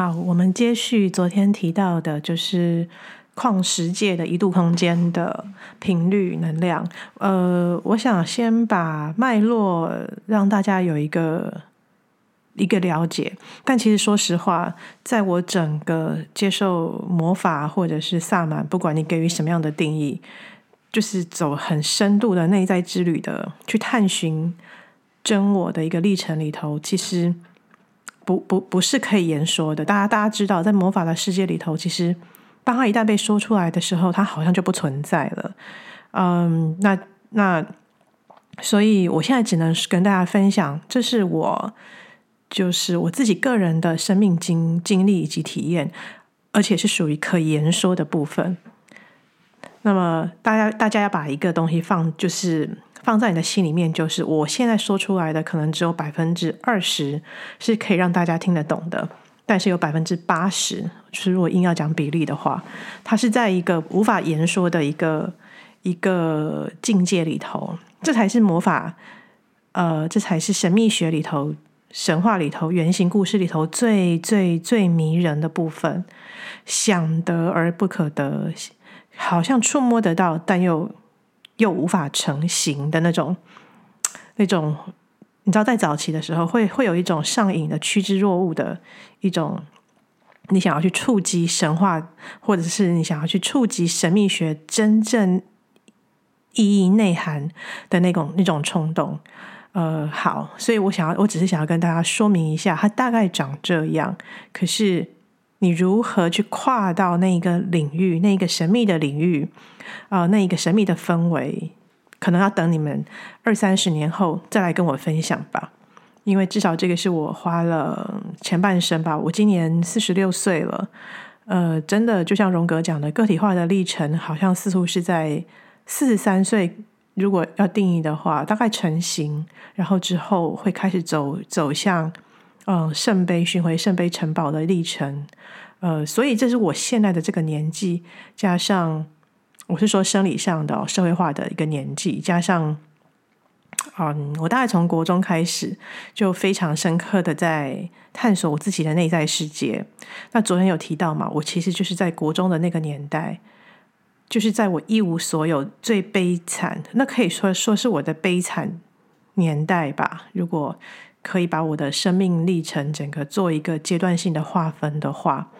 好，我们接续昨天提到的，就是旷时界的一度空间的频率能量。呃，我想先把脉络让大家有一个一个了解。但其实说实话，在我整个接受魔法或者是萨满，不管你给予什么样的定义，就是走很深度的内在之旅的去探寻真我的一个历程里头，其实。不不不是可以言说的，大家大家知道，在魔法的世界里头，其实当它一旦被说出来的时候，它好像就不存在了。嗯，那那，所以我现在只能跟大家分享，这是我就是我自己个人的生命经经历以及体验，而且是属于可言说的部分。那么，大家大家要把一个东西放，就是。放在你的心里面，就是我现在说出来的，可能只有百分之二十是可以让大家听得懂的，但是有百分之八十，就是如果硬要讲比例的话，它是在一个无法言说的一个一个境界里头，这才是魔法，呃，这才是神秘学里头、神话里头、原型故事里头最最最迷人的部分，想得而不可得，好像触摸得到，但又。又无法成型的那种，那种，你知道，在早期的时候，会会有一种上瘾的趋之若鹜的一种，你想要去触及神话，或者是你想要去触及神秘学真正意义内涵的那种那种冲动。呃，好，所以我想要，我只是想要跟大家说明一下，它大概长这样。可是你如何去跨到那一个领域，那一个神秘的领域？啊、呃，那一个神秘的氛围，可能要等你们二三十年后再来跟我分享吧。因为至少这个是我花了前半生吧。我今年四十六岁了，呃，真的就像荣格讲的，个体化的历程好像似乎是在四十三岁。如果要定义的话，大概成型，然后之后会开始走走向嗯、圣杯寻回圣杯城堡的历程。呃，所以这是我现在的这个年纪，加上。我是说生理上的社会化的一个年纪，加上，嗯，我大概从国中开始就非常深刻的在探索我自己的内在世界。那昨天有提到嘛，我其实就是在国中的那个年代，就是在我一无所有、最悲惨，那可以说说是我的悲惨年代吧。如果可以把我的生命历程整个做一个阶段性的划分的话。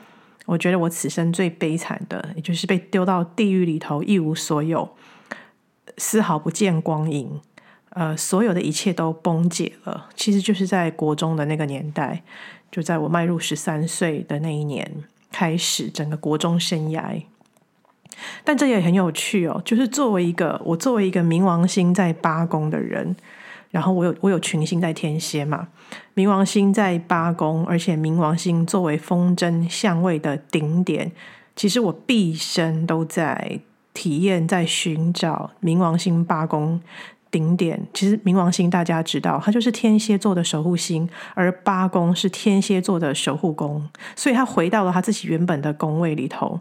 我觉得我此生最悲惨的，也就是被丢到地狱里头，一无所有，丝毫不见光影，呃，所有的一切都崩解了。其实就是在国中的那个年代，就在我迈入十三岁的那一年开始，整个国中生涯。但这也很有趣哦，就是作为一个我作为一个冥王星在八宫的人。然后我有我有群星在天蝎嘛，冥王星在八宫，而且冥王星作为风筝相位的顶点，其实我毕生都在体验，在寻找冥王星八宫顶点。其实冥王星大家知道，它就是天蝎座的守护星，而八宫是天蝎座的守护宫，所以他回到了他自己原本的宫位里头。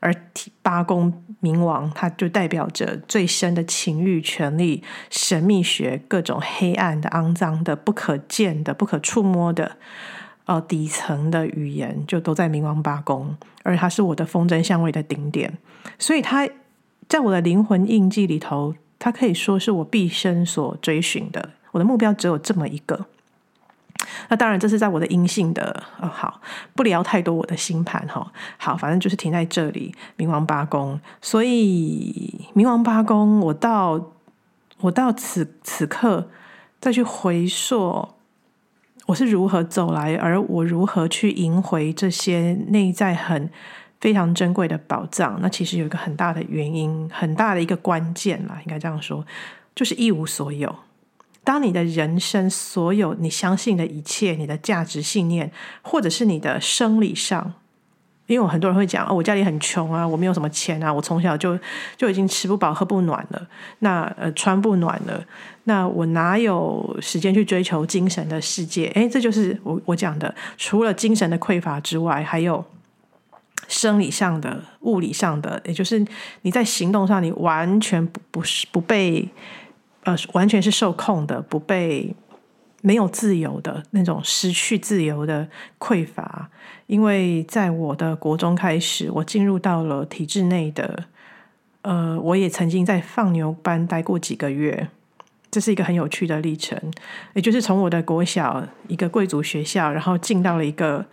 而八宫冥王，它就代表着最深的情欲、权力、神秘学、各种黑暗的、肮脏的、不可见的、不可触摸的，呃，底层的语言，就都在冥王八宫。而它是我的风筝相位的顶点，所以它在我的灵魂印记里头，它可以说是我毕生所追寻的。我的目标只有这么一个。那当然，这是在我的阴性的哦。好，不聊太多我的星盘哈。好，反正就是停在这里，冥王八宫。所以冥王八宫，我到我到此此刻再去回溯，我是如何走来，而我如何去赢回这些内在很非常珍贵的宝藏。那其实有一个很大的原因，很大的一个关键啦，应该这样说，就是一无所有。当你的人生所有你相信的一切，你的价值信念，或者是你的生理上，因为我很多人会讲哦，我家里很穷啊，我没有什么钱啊，我从小就就已经吃不饱喝不暖了，那呃穿不暖了，那我哪有时间去追求精神的世界？诶，这就是我我讲的，除了精神的匮乏之外，还有生理上的、物理上的，也就是你在行动上，你完全不不是不被。呃，完全是受控的，不被没有自由的那种失去自由的匮乏。因为在我的国中开始，我进入到了体制内的，呃，我也曾经在放牛班待过几个月，这是一个很有趣的历程。也就是从我的国小一个贵族学校，然后进到了一个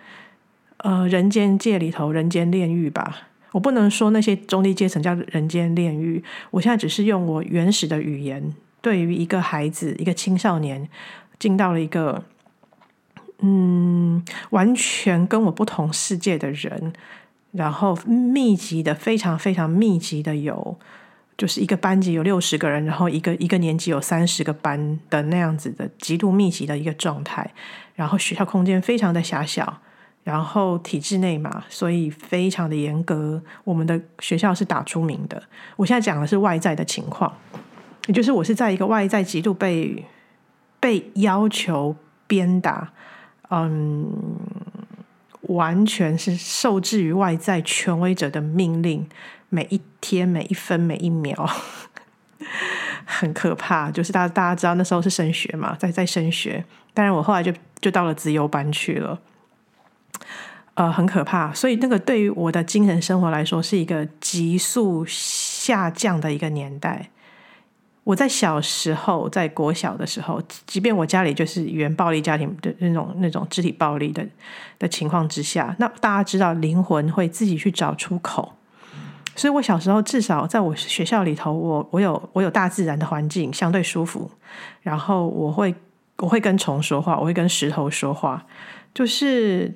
呃人间界里头，人间炼狱吧。我不能说那些中低阶层叫人间炼狱，我现在只是用我原始的语言，对于一个孩子、一个青少年，进到了一个嗯，完全跟我不同世界的人，然后密集的、非常非常密集的有，就是一个班级有六十个人，然后一个一个年级有三十个班的那样子的极度密集的一个状态，然后学校空间非常的狭小。然后体制内嘛，所以非常的严格。我们的学校是打出名的。我现在讲的是外在的情况，也就是我是在一个外在极度被被要求鞭打，嗯，完全是受制于外在权威者的命令，每一天、每一分、每一秒，很可怕。就是大大家知道那时候是升学嘛，在在升学，当然我后来就就到了资优班去了。呃，很可怕，所以那个对于我的精神生活来说，是一个急速下降的一个年代。我在小时候，在国小的时候，即便我家里就是语言暴力家庭的那种那种肢体暴力的的情况之下，那大家知道灵魂会自己去找出口。所以我小时候至少在我学校里头，我我有我有大自然的环境，相对舒服。然后我会我会跟虫说话，我会跟石头说话，就是。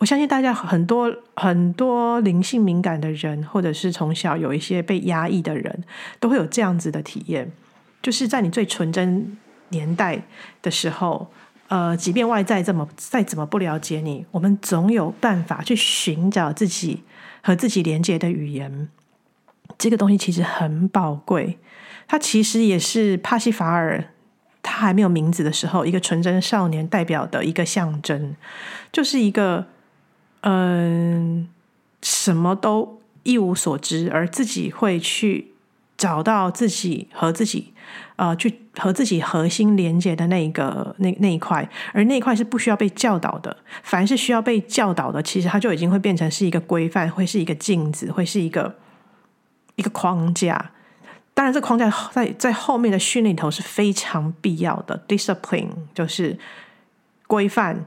我相信大家很多很多灵性敏感的人，或者是从小有一些被压抑的人，都会有这样子的体验，就是在你最纯真年代的时候，呃，即便外在这么再怎么不了解你，我们总有办法去寻找自己和自己连接的语言。这个东西其实很宝贵，它其实也是帕西法尔他还没有名字的时候，一个纯真少年代表的一个象征，就是一个。嗯，什么都一无所知，而自己会去找到自己和自己，呃，去和自己核心连接的那一个那那一块，而那一块是不需要被教导的。凡是需要被教导的，其实它就已经会变成是一个规范，会是一个镜子，会是一个一个框架。当然，这框架在在后面的训练里头是非常必要的。Discipline 就是规范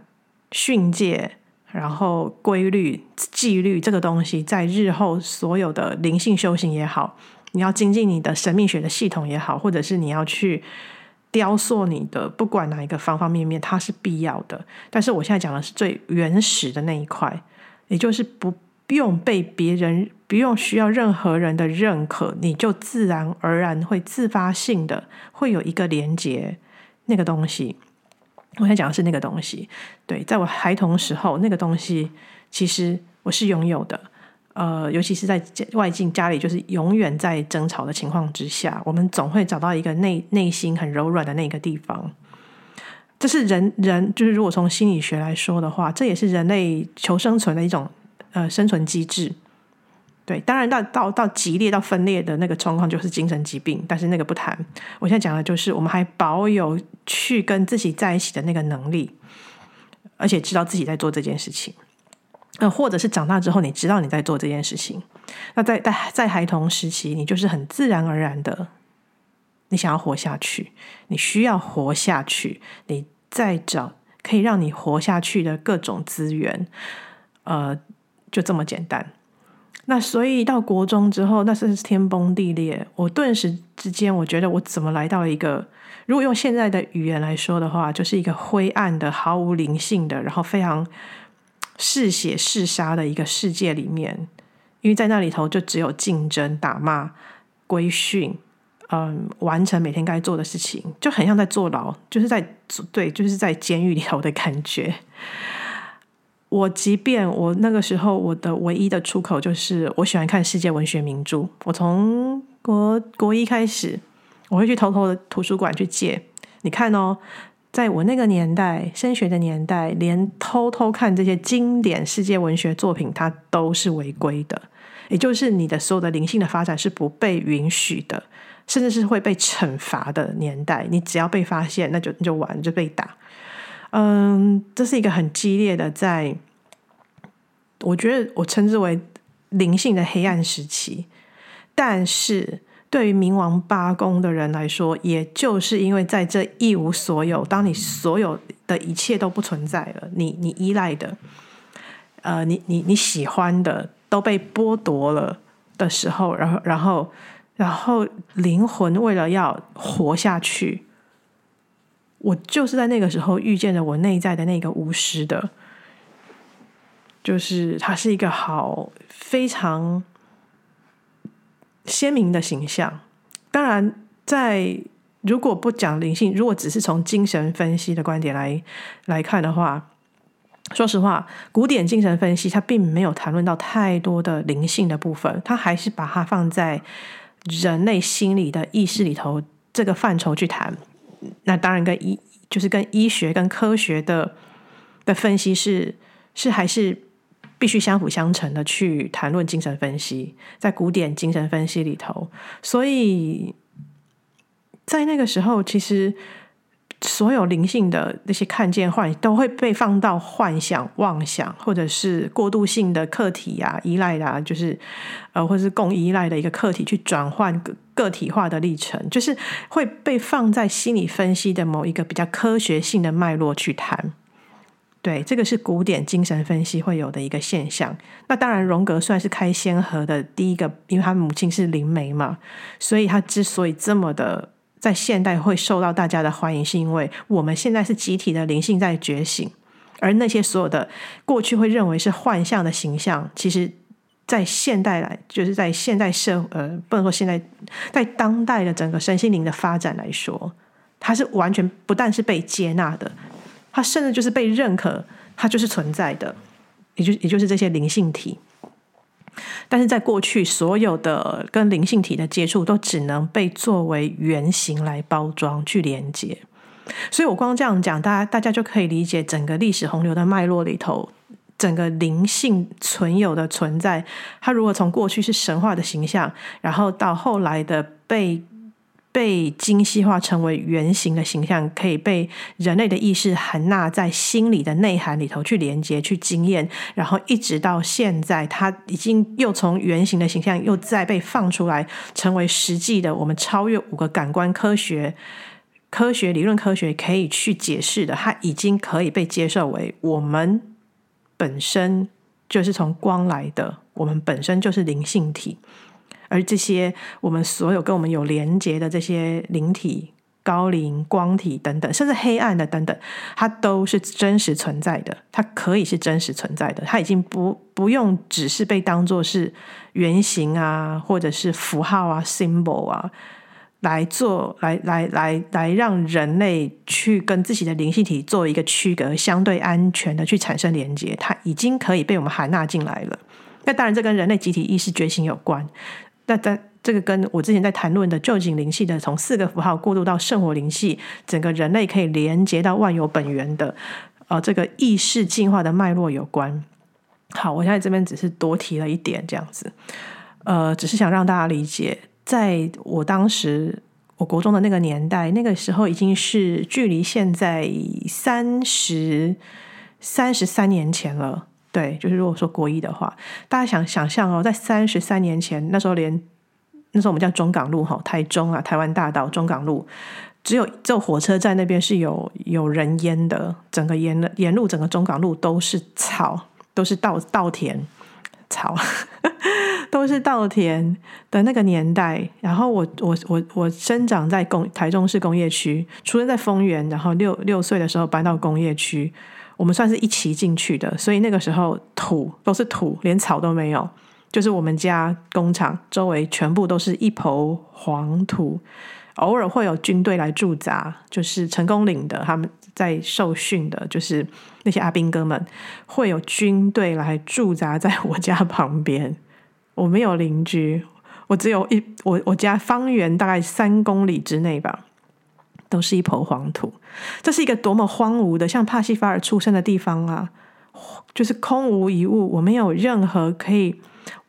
训诫。然后规律、纪律这个东西，在日后所有的灵性修行也好，你要精进你的神秘学的系统也好，或者是你要去雕塑你的，不管哪一个方方面面，它是必要的。但是我现在讲的是最原始的那一块，也就是不用被别人、不用需要任何人的认可，你就自然而然会自发性的会有一个连接那个东西。我想讲的是那个东西，对，在我孩童时候，那个东西其实我是拥有的，呃，尤其是在外境家里，就是永远在争吵的情况之下，我们总会找到一个内内心很柔软的那个地方。这是人人，就是如果从心理学来说的话，这也是人类求生存的一种呃生存机制。对，当然到到到激烈到分裂的那个状况就是精神疾病，但是那个不谈。我现在讲的就是我们还保有去跟自己在一起的那个能力，而且知道自己在做这件事情。呃，或者是长大之后你知道你在做这件事情，那在在在孩童时期，你就是很自然而然的，你想要活下去，你需要活下去，你再找可以让你活下去的各种资源，呃，就这么简单。那所以到国中之后，那是天崩地裂。我顿时之间，我觉得我怎么来到一个，如果用现在的语言来说的话，就是一个灰暗的、毫无灵性的，然后非常嗜血嗜杀的一个世界里面。因为在那里头就只有竞争、打骂、规训，嗯，完成每天该做的事情，就很像在坐牢，就是在对，就是在监狱里头的感觉。我即便我那个时候我的唯一的出口就是我喜欢看世界文学名著。我从国国一开始，我会去偷偷的图书馆去借。你看哦，在我那个年代，升学的年代，连偷偷看这些经典世界文学作品，它都是违规的。也就是你的所有的灵性的发展是不被允许的。甚至是会被惩罚的年代。你只要被发现，那就就完，就被打。嗯，这是一个很激烈的在，我觉得我称之为灵性的黑暗时期。但是对于冥王八宫的人来说，也就是因为在这一无所有，当你所有的一切都不存在了，你你依赖的，呃，你你你喜欢的都被剥夺了的时候，然后然后然后灵魂为了要活下去。我就是在那个时候遇见了我内在的那个无师的，就是他是一个好非常鲜明的形象。当然，在如果不讲灵性，如果只是从精神分析的观点来来看的话，说实话，古典精神分析它并没有谈论到太多的灵性的部分，它还是把它放在人类心理的意识里头这个范畴去谈。那当然，跟医就是跟医学跟科学的的分析是是还是必须相辅相成的去谈论精神分析，在古典精神分析里头，所以在那个时候，其实。所有灵性的那些看见幻都会被放到幻想、妄想，或者是过渡性的客体啊、依赖啊，就是呃，或者是共依赖的一个客体去转换个个体化的历程，就是会被放在心理分析的某一个比较科学性的脉络去谈。对，这个是古典精神分析会有的一个现象。那当然，荣格算是开先河的第一个，因为他母亲是灵媒嘛，所以他之所以这么的。在现代会受到大家的欢迎，是因为我们现在是集体的灵性在觉醒，而那些所有的过去会认为是幻象的形象，其实，在现代来，就是在现代社呃，不能说现在，在当代的整个身心灵的发展来说，它是完全不但是被接纳的，它甚至就是被认可，它就是存在的，也就也就是这些灵性体。但是在过去，所有的跟灵性体的接触都只能被作为原型来包装、去连接。所以我光这样讲，大家大家就可以理解整个历史洪流的脉络里头，整个灵性存有的存在，它如果从过去是神话的形象，然后到后来的被。被精细化成为原型的形象，可以被人类的意识含纳在心理的内涵里头去连接、去经验，然后一直到现在，它已经又从原型的形象又再被放出来，成为实际的。我们超越五个感官科学、科学理论、科学可以去解释的，它已经可以被接受为我们本身就是从光来的，我们本身就是灵性体。而这些我们所有跟我们有连接的这些灵体、高灵、光体等等，甚至黑暗的等等，它都是真实存在的。它可以是真实存在的，它已经不不用只是被当作是原型啊，或者是符号啊、symbol 啊来做，来来来来让人类去跟自己的灵性体做一个区隔，相对安全的去产生连接。它已经可以被我们含纳进来了。那当然，这跟人类集体意识觉醒有关。那但这个跟我之前在谈论的旧景灵系的从四个符号过渡到圣火灵系，整个人类可以连接到万有本源的，呃，这个意识进化的脉络有关。好，我现在这边只是多提了一点这样子，呃，只是想让大家理解，在我当时我国中的那个年代，那个时候已经是距离现在三十三十三年前了。对，就是如果说国一的话，大家想想象哦，在三十三年前，那时候连那时候我们叫中港路哈，台中啊，台湾大道中港路，只有这火车站那边是有有人烟的，整个沿沿路整个中港路都是草，都是稻稻田草，都是稻田的那个年代。然后我我我我生长在工台中市工业区，出生在丰原，然后六六岁的时候搬到工业区。我们算是一起进去的，所以那个时候土都是土，连草都没有。就是我们家工厂周围全部都是一抔黄土，偶尔会有军队来驻扎，就是成功岭的他们在受训的，就是那些阿兵哥们会有军队来驻扎在我家旁边。我没有邻居，我只有一我我家方圆大概三公里之内吧。都是一抔黄土，这是一个多么荒芜的，像帕西法尔出生的地方啊，就是空无一物，我没有任何可以、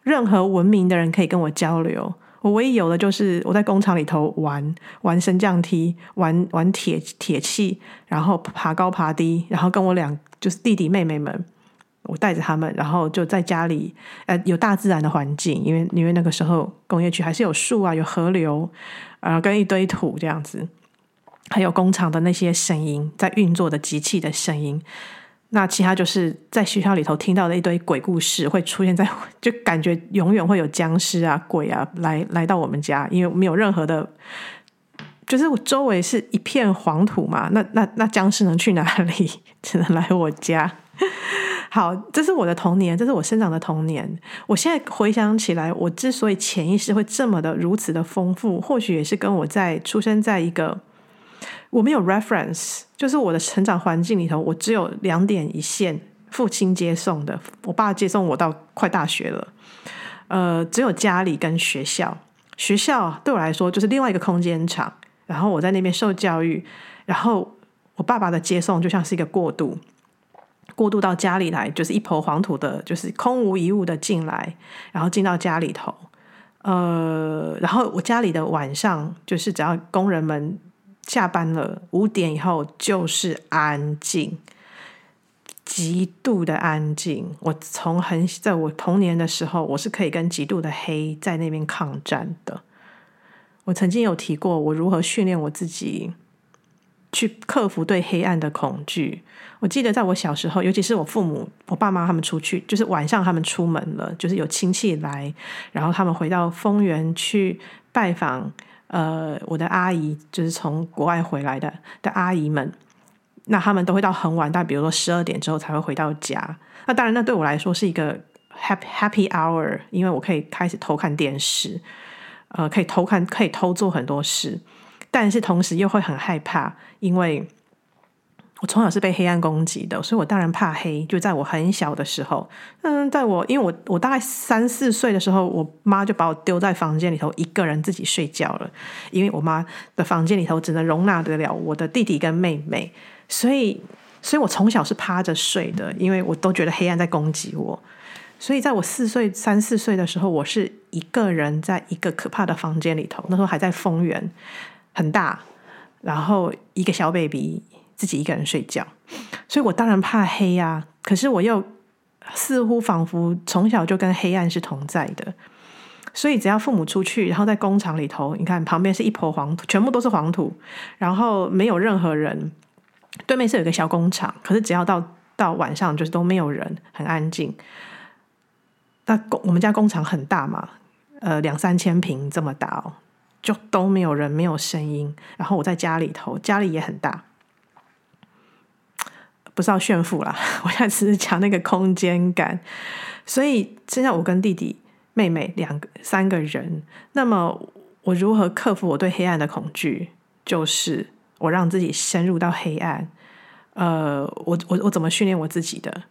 任何文明的人可以跟我交流，我唯一有的就是我在工厂里头玩玩升降梯，玩玩铁铁器，然后爬高爬低，然后跟我两就是弟弟妹妹们，我带着他们，然后就在家里，呃，有大自然的环境，因为因为那个时候工业区还是有树啊，有河流，啊、呃，跟一堆土这样子，还有工厂的那些声音，在运作的机器的声音。那其他就是在学校里头听到的一堆鬼故事，会出现在，就感觉永远会有僵尸啊、鬼啊来来到我们家，因为没有任何的，就是我周围是一片黄土嘛，那那那僵尸能去哪里？只能来我家。好，这是我的童年，这是我生长的童年。我现在回想起来，我之所以潜意识会这么的如此的丰富，或许也是跟我在出生在一个。我没有 reference，就是我的成长环境里头，我只有两点一线：父亲接送的，我爸接送我到快大学了。呃，只有家里跟学校，学校对我来说就是另外一个空间场，然后我在那边受教育，然后我爸爸的接送就像是一个过渡，过渡到家里来，就是一抔黄土的，就是空无一物的进来，然后进到家里头。呃，然后我家里的晚上就是只要工人们。下班了，五点以后就是安静，极度的安静。我从很在我童年的时候，我是可以跟极度的黑在那边抗战的。我曾经有提过，我如何训练我自己去克服对黑暗的恐惧。我记得在我小时候，尤其是我父母、我爸妈他们出去，就是晚上他们出门了，就是有亲戚来，然后他们回到丰原去拜访。呃，我的阿姨就是从国外回来的的阿姨们，那他们都会到很晚，但比如说十二点之后才会回到家。那当然，那对我来说是一个 happy happy hour，因为我可以开始偷看电视，呃，可以偷看，可以偷做很多事，但是同时又会很害怕，因为。我从小是被黑暗攻击的，所以我当然怕黑。就在我很小的时候，嗯，在我因为我我大概三四岁的时候，我妈就把我丢在房间里头，一个人自己睡觉了。因为我妈的房间里头只能容纳得了我的弟弟跟妹妹，所以，所以我从小是趴着睡的，因为我都觉得黑暗在攻击我。所以在我四岁、三四岁的时候，我是一个人在一个可怕的房间里头，那时候还在丰原，很大，然后一个小 baby。自己一个人睡觉，所以我当然怕黑呀、啊。可是我又似乎仿佛从小就跟黑暗是同在的，所以只要父母出去，然后在工厂里头，你看旁边是一坨黄土，全部都是黄土，然后没有任何人。对面是有一个小工厂，可是只要到到晚上，就是都没有人，很安静。那工我们家工厂很大嘛，呃，两三千平这么大哦，就都没有人，没有声音。然后我在家里头，家里也很大。不是要炫富啦，我现在只是讲那个空间感。所以现在我跟弟弟、妹妹两个、三个人，那么我如何克服我对黑暗的恐惧？就是我让自己深入到黑暗。呃，我我我怎么训练我自己的？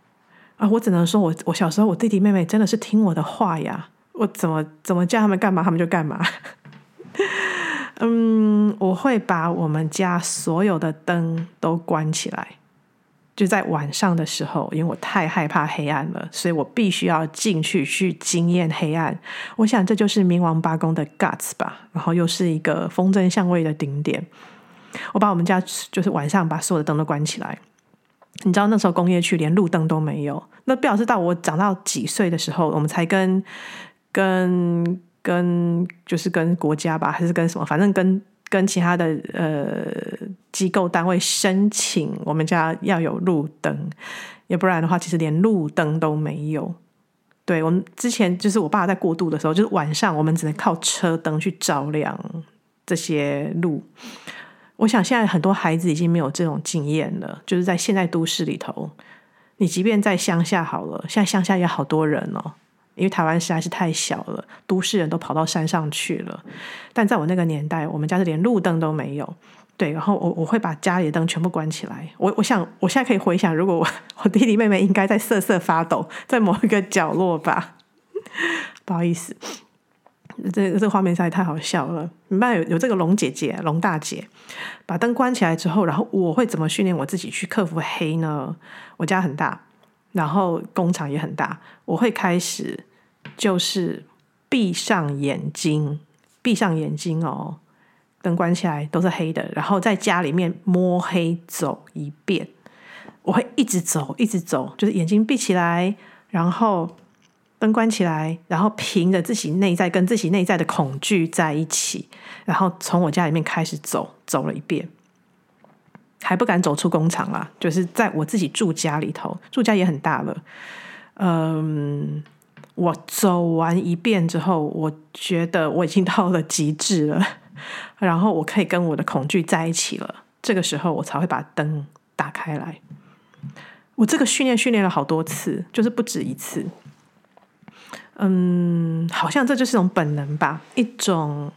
啊，我只能说我我小时候我弟弟妹妹真的是听我的话呀，我怎么怎么叫他们干嘛，他们就干嘛。嗯，我会把我们家所有的灯都关起来。就在晚上的时候，因为我太害怕黑暗了，所以我必须要进去去经验黑暗。我想这就是冥王八公的 guts 吧，然后又是一个封正相位的顶点。我把我们家就是晚上把所有的灯都关起来。你知道那时候工业区连路灯都没有，那表示到我长到几岁的时候，我们才跟跟跟就是跟国家吧，还是跟什么，反正跟。跟其他的呃机构单位申请，我们家要有路灯，要不然的话，其实连路灯都没有。对，我们之前就是我爸在过渡的时候，就是晚上我们只能靠车灯去照亮这些路。我想现在很多孩子已经没有这种经验了，就是在现在都市里头，你即便在乡下好了，现在乡下也好多人哦。因为台湾实在是太小了，都市人都跑到山上去了。但在我那个年代，我们家是连路灯都没有。对，然后我我会把家里的灯全部关起来。我我想，我现在可以回想，如果我我弟弟妹妹应该在瑟瑟发抖，在某一个角落吧。不好意思，这这个画面实在太好笑了。明白有有这个龙姐姐、龙大姐，把灯关起来之后，然后我会怎么训练我自己去克服黑呢？我家很大。然后工厂也很大，我会开始就是闭上眼睛，闭上眼睛哦，灯关起来都是黑的，然后在家里面摸黑走一遍。我会一直走，一直走，就是眼睛闭起来，然后灯关起来，然后凭着自己内在跟自己内在的恐惧在一起，然后从我家里面开始走，走了一遍，还不敢走出工厂啦，就是在我自己住家里头，住家也很大了。嗯，我走完一遍之后，我觉得我已经到了极致了，然后我可以跟我的恐惧在一起了，这个时候我才会把灯打开来。我这个训练训练了好多次，就是不止一次。嗯，好像这就是一种本能吧，一种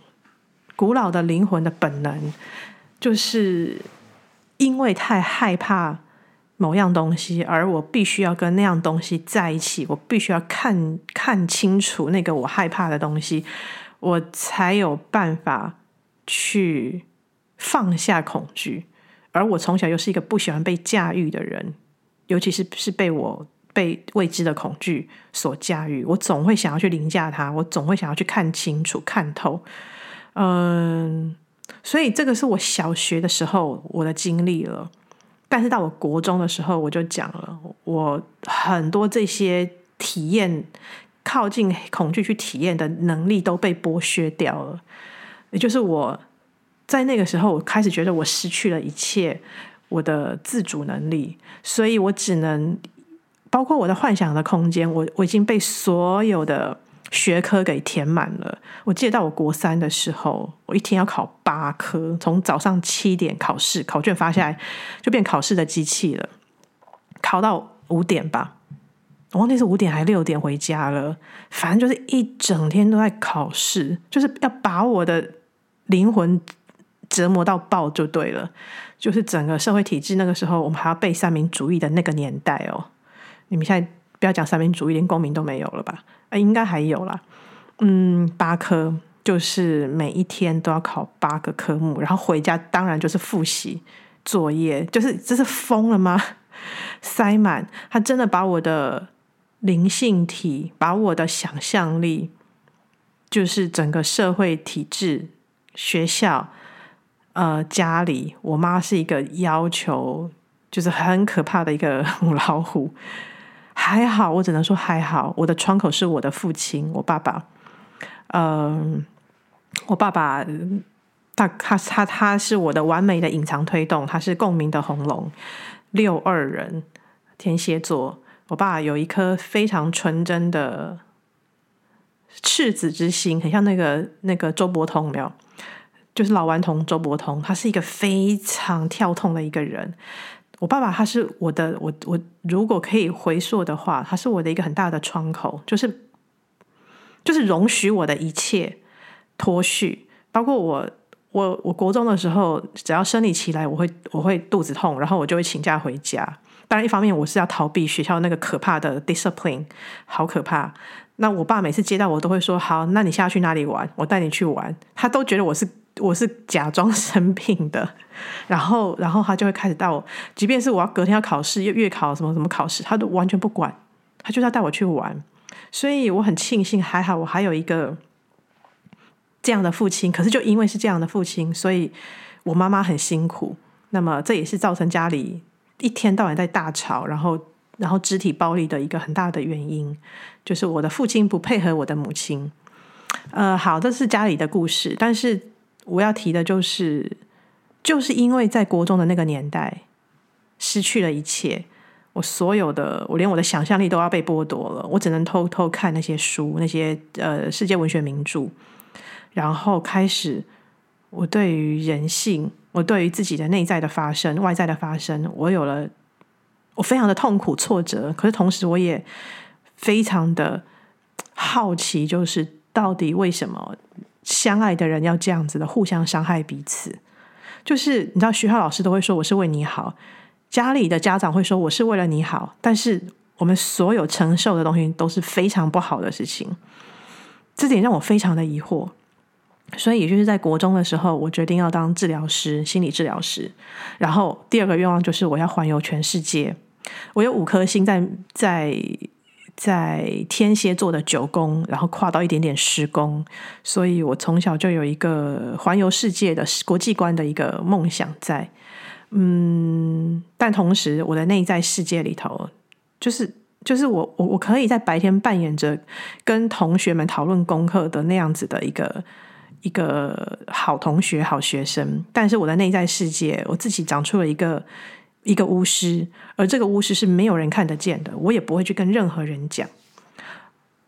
古老的灵魂的本能，就是因为太害怕某样东西，而我必须要跟那样东西在一起，我必须要看看清楚那个我害怕的东西，我才有办法去放下恐惧。而我从小又是一个不喜欢被驾驭的人。尤其是是被我被未知的恐惧所驾驭，我总会想要去凌驾它，我总会想要去看清楚、看透。嗯，所以这个是我小学的时候我的经历了，但是到我国中的时候，我就讲了，我很多这些体验、靠近恐惧去体验的能力都被剥削掉了。也就是我在那个时候，我开始觉得我失去了一切。我的自主能力，所以我只能包括我的幻想的空间，我我已经被所有的学科给填满了。我记得到我国三的时候，我一天要考八科，从早上七点考试，考卷发下来就变考试的机器了，考到五点吧，我忘记是五点还是六点回家了，反正就是一整天都在考试，就是要把我的灵魂折磨到爆就对了。就是整个社会体制，那个时候我们还要背三民主义的那个年代哦。你们现在不要讲三民主义，连公民都没有了吧？啊，应该还有啦。嗯，八科就是每一天都要考八个科目，然后回家当然就是复习作业，就是这是疯了吗？塞满，他真的把我的灵性体，把我的想象力，就是整个社会体制、学校。呃，家里我妈是一个要求就是很可怕的一个母老虎，还好，我只能说还好。我的窗口是我的父亲，我爸爸。嗯、我爸爸他他他他是我的完美的隐藏推动，他是共鸣的红龙，六二人，天蝎座。我爸有一颗非常纯真的赤子之心，很像那个那个周伯通，没有？就是老顽童周伯通，他是一个非常跳痛的一个人。我爸爸他是我的，我我如果可以回溯的话，他是我的一个很大的窗口，就是就是容许我的一切脱序，包括我我我国中的时候，只要生理期来，我会我会肚子痛，然后我就会请假回家。当然，一方面我是要逃避学校那个可怕的 discipline，好可怕。那我爸每次接到我都会说：“好，那你现在去哪里玩？我带你去玩。”他都觉得我是。我是假装生病的，然后，然后他就会开始带我，即便是我要隔天要考试，月考什么什么考试，他都完全不管，他就是要带我去玩。所以我很庆幸，还好我还有一个这样的父亲。可是就因为是这样的父亲，所以我妈妈很辛苦。那么这也是造成家里一天到晚在大吵，然后然后肢体暴力的一个很大的原因，就是我的父亲不配合我的母亲。呃，好，这是家里的故事，但是。我要提的就是，就是因为在国中的那个年代，失去了一切，我所有的，我连我的想象力都要被剥夺了。我只能偷偷看那些书，那些呃世界文学名著，然后开始，我对于人性，我对于自己的内在的发生、外在的发生，我有了，我非常的痛苦、挫折。可是同时，我也非常的好奇，就是到底为什么？相爱的人要这样子的互相伤害彼此，就是你知道，学校老师都会说我是为你好，家里的家长会说我是为了你好，但是我们所有承受的东西都是非常不好的事情，这点让我非常的疑惑。所以，也就是在国中的时候，我决定要当治疗师，心理治疗师。然后，第二个愿望就是我要环游全世界。我有五颗星在在在天蝎座的九宫，然后跨到一点点十宫，所以我从小就有一个环游世界的国际观的一个梦想在。嗯，但同时我的内在世界里头，就是就是我我我可以在白天扮演着跟同学们讨论功课的那样子的一个一个好同学、好学生，但是我的内在世界，我自己长出了一个。一个巫师，而这个巫师是没有人看得见的，我也不会去跟任何人讲。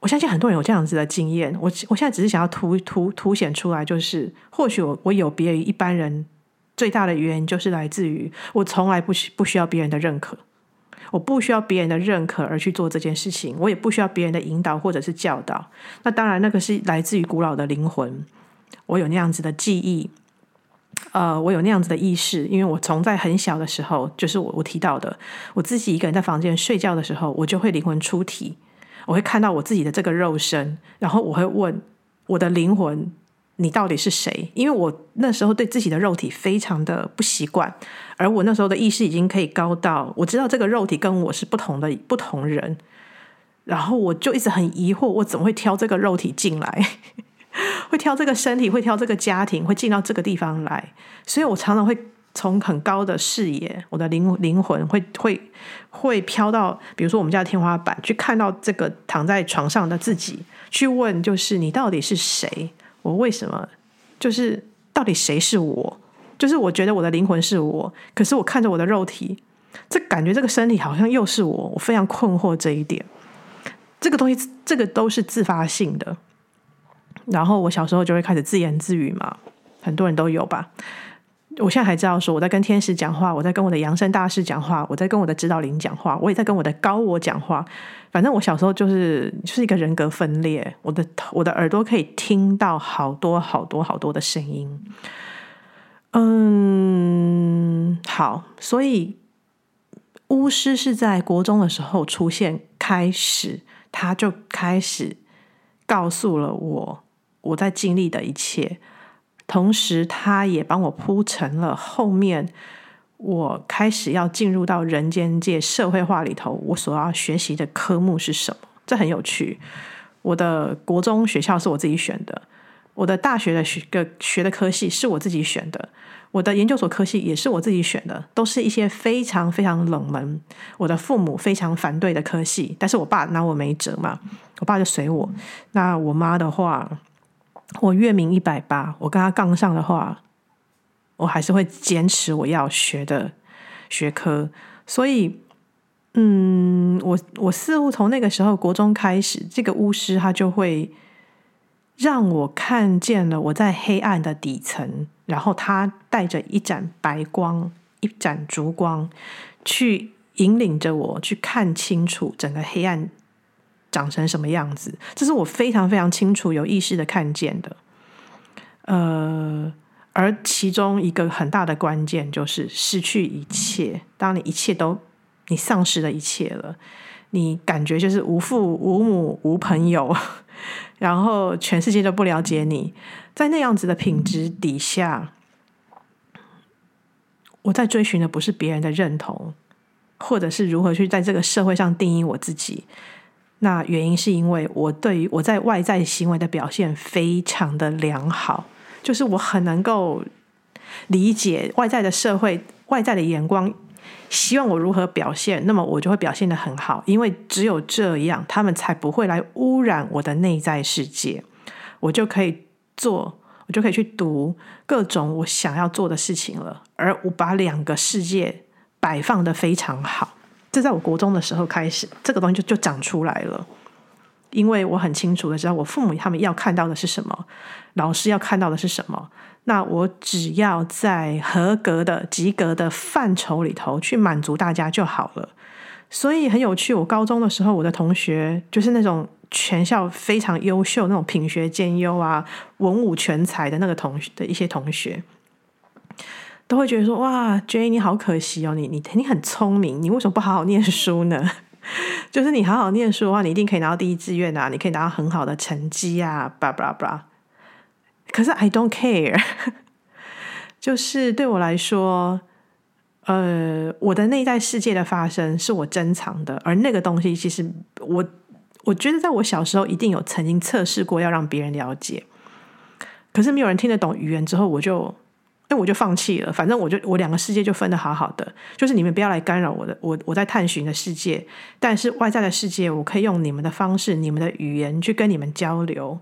我相信很多人有这样子的经验。我我现在只是想要凸凸凸显出来，就是或许我我有别于一般人最大的原因，就是来自于我从来不需不需要别人的认可，我不需要别人的认可而去做这件事情，我也不需要别人的引导或者是教导。那当然，那个是来自于古老的灵魂，我有那样子的记忆。呃，我有那样子的意识，因为我从在很小的时候，就是我我提到的，我自己一个人在房间睡觉的时候，我就会灵魂出体，我会看到我自己的这个肉身，然后我会问我的灵魂，你到底是谁？因为我那时候对自己的肉体非常的不习惯，而我那时候的意识已经可以高到我知道这个肉体跟我是不同的不同人，然后我就一直很疑惑，我怎么会挑这个肉体进来？会挑这个身体，会挑这个家庭，会进到这个地方来，所以我常常会从很高的视野，我的灵灵魂会会会飘到，比如说我们家的天花板，去看到这个躺在床上的自己，去问，就是你到底是谁？我为什么？就是到底谁是我？就是我觉得我的灵魂是我，可是我看着我的肉体，这感觉这个身体好像又是我，我非常困惑这一点。这个东西，这个都是自发性的。然后我小时候就会开始自言自语嘛，很多人都有吧。我现在还知道说，我在跟天使讲话，我在跟我的扬升大师讲话，我在跟我的指导灵讲话，我也在跟我的高我讲话。反正我小时候就是就是一个人格分裂，我的我的耳朵可以听到好多好多好多的声音。嗯，好，所以巫师是在国中的时候出现，开始他就开始告诉了我。我在经历的一切，同时他也帮我铺成了后面我开始要进入到人间界社会化里头，我所要学习的科目是什么？这很有趣。我的国中学校是我自己选的，我的大学的学个学的科系是我自己选的，我的研究所科系也是我自己选的，都是一些非常非常冷门，我的父母非常反对的科系，但是我爸拿我没辙嘛，我爸就随我。那我妈的话。我月明一百八，我跟他杠上的话，我还是会坚持我要学的学科。所以，嗯，我我似乎从那个时候国中开始，这个巫师他就会让我看见了我在黑暗的底层，然后他带着一盏白光，一盏烛光，去引领着我去看清楚整个黑暗。长成什么样子？这是我非常非常清楚、有意识的看见的。呃，而其中一个很大的关键就是失去一切。当你一切都你丧失了一切了，你感觉就是无父无母无朋友，然后全世界都不了解你。在那样子的品质底下，我在追寻的不是别人的认同，或者是如何去在这个社会上定义我自己。那原因是因为我对于我在外在行为的表现非常的良好，就是我很能够理解外在的社会、外在的眼光，希望我如何表现，那么我就会表现得很好，因为只有这样，他们才不会来污染我的内在世界，我就可以做，我就可以去读各种我想要做的事情了，而我把两个世界摆放得非常好。这在我国中的时候开始，这个东西就就长出来了。因为我很清楚的知道，我父母他们要看到的是什么，老师要看到的是什么。那我只要在合格的、及格的范畴里头去满足大家就好了。所以很有趣，我高中的时候，我的同学就是那种全校非常优秀、那种品学兼优啊、文武全才的那个同学的一些同学。都会觉得说哇，Jay 你好可惜哦，你你你很聪明，你为什么不好好念书呢？就是你好好念书的话，你一定可以拿到第一志愿啊，你可以拿到很好的成绩啊，巴拉巴拉巴拉。可是 I don't care，就是对我来说，呃，我的内在世界的发生是我珍藏的，而那个东西其实我我觉得在我小时候一定有曾经测试过要让别人了解，可是没有人听得懂语言之后，我就。那我就放弃了，反正我就我两个世界就分得好好的，就是你们不要来干扰我的，我我在探寻的世界，但是外在的世界，我可以用你们的方式、你们的语言去跟你们交流。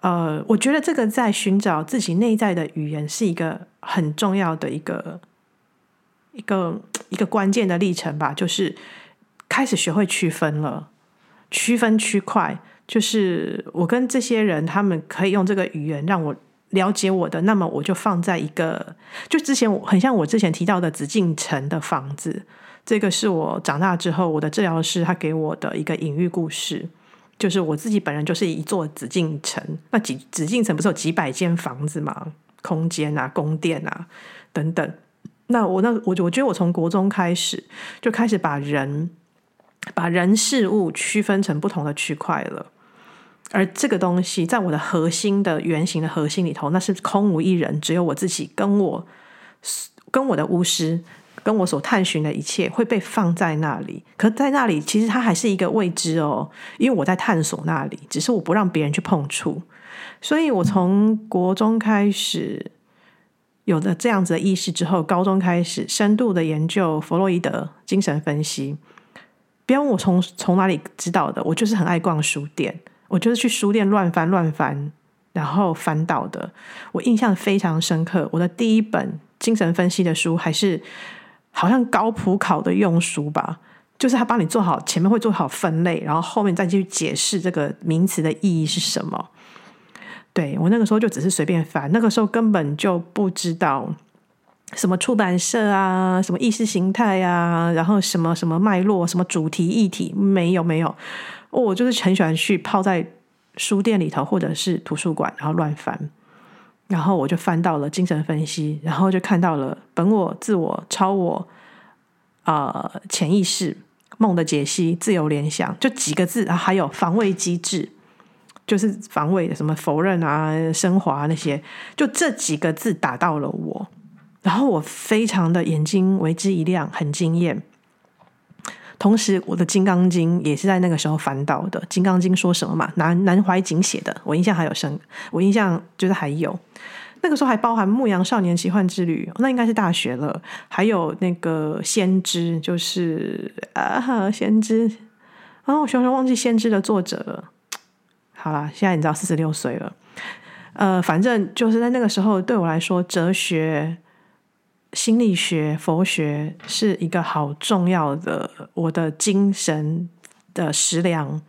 呃，我觉得这个在寻找自己内在的语言是一个很重要的一个一个一个关键的历程吧，就是开始学会区分了，区分区块，就是我跟这些人，他们可以用这个语言让我。了解我的，那么我就放在一个，就之前我很像我之前提到的紫禁城的房子，这个是我长大之后我的治疗师他给我的一个隐喻故事，就是我自己本人就是一座紫禁城，那几紫禁城不是有几百间房子吗？空间啊，宫殿啊等等，那我那我我觉得我从国中开始就开始把人把人事物区分成不同的区块了。而这个东西，在我的核心的原型的核心里头，那是空无一人，只有我自己跟我跟我的巫师，跟我所探寻的一切会被放在那里。可在那里，其实它还是一个未知哦，因为我在探索那里，只是我不让别人去碰触。所以我从国中开始有了这样子的意识之后，高中开始深度的研究弗洛伊德精神分析。不要问我从从哪里知道的，我就是很爱逛书店。我就是去书店乱翻乱翻，然后翻到的。我印象非常深刻。我的第一本精神分析的书，还是好像高普考的用书吧，就是他帮你做好前面会做好分类，然后后面再去解释这个名词的意义是什么。对，我那个时候就只是随便翻，那个时候根本就不知道什么出版社啊，什么意识形态啊，然后什么什么脉络，什么主题议题，没有没有。我就是很喜欢去泡在书店里头，或者是图书馆，然后乱翻，然后我就翻到了精神分析，然后就看到了本我、自我、超我、啊、潜意识、梦的解析、自由联想，就几个字，然后还有防卫机制，就是防卫什么否认啊、升华那些，就这几个字打到了我，然后我非常的眼睛为之一亮，很惊艳。同时，我的《金刚经》也是在那个时候翻到的。《金刚经》说什么嘛？南南怀瑾写的，我印象还有深，我印象就是还有那个时候还包含《牧羊少年奇幻之旅》，那应该是大学了。还有那个《先知》，就是啊，《先知》啊，我熊熊忘记《先知》的作者了。好啦，现在你知道四十六岁了。呃，反正就是在那个时候，对我来说，哲学。心理学、佛学是一个好重要的我的精神的食粮，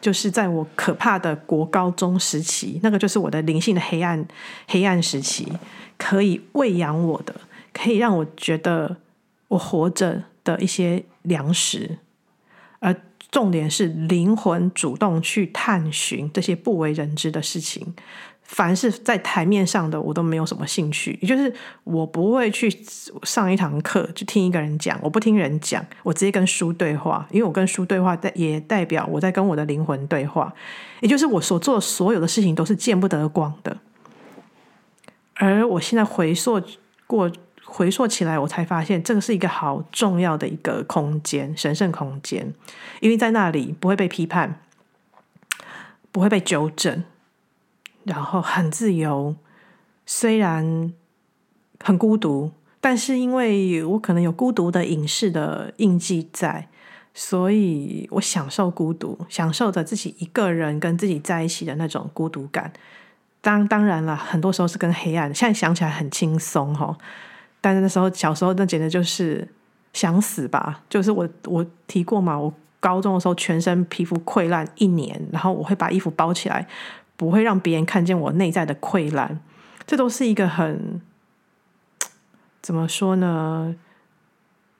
就是在我可怕的国高中时期，那个就是我的灵性的黑暗黑暗时期，可以喂养我的，可以让我觉得我活着的一些粮食，而重点是灵魂主动去探寻这些不为人知的事情。凡是在台面上的，我都没有什么兴趣。也就是我不会去上一堂课，就听一个人讲。我不听人讲，我直接跟书对话。因为我跟书对话，代也代表我在跟我的灵魂对话。也就是我所做所有的事情都是见不得光的。而我现在回溯过，回溯起来，我才发现这个是一个好重要的一个空间，神圣空间。因为在那里不会被批判，不会被纠正。然后很自由，虽然很孤独，但是因为我可能有孤独的影视的印记在，所以我享受孤独，享受着自己一个人跟自己在一起的那种孤独感。当当然了，很多时候是跟黑暗。现在想起来很轻松哈，但是那时候小时候那简直就是想死吧。就是我我提过嘛，我高中的时候全身皮肤溃烂一年，然后我会把衣服包起来。不会让别人看见我内在的溃烂，这都是一个很 怎么说呢？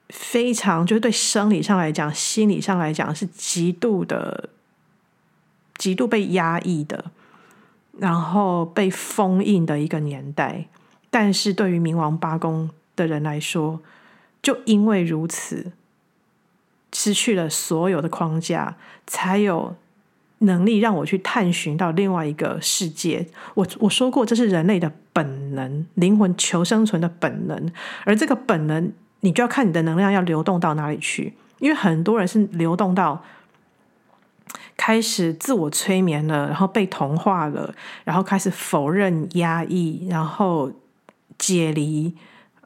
非常就是对生理上来讲、心理上来讲是极度的、极度被压抑的，然后被封印的一个年代。但是对于冥王八宫的人来说，就因为如此，失去了所有的框架，才有。能力让我去探寻到另外一个世界。我我说过，这是人类的本能，灵魂求生存的本能。而这个本能，你就要看你的能量要流动到哪里去。因为很多人是流动到开始自我催眠了，然后被同化了，然后开始否认、压抑，然后解离、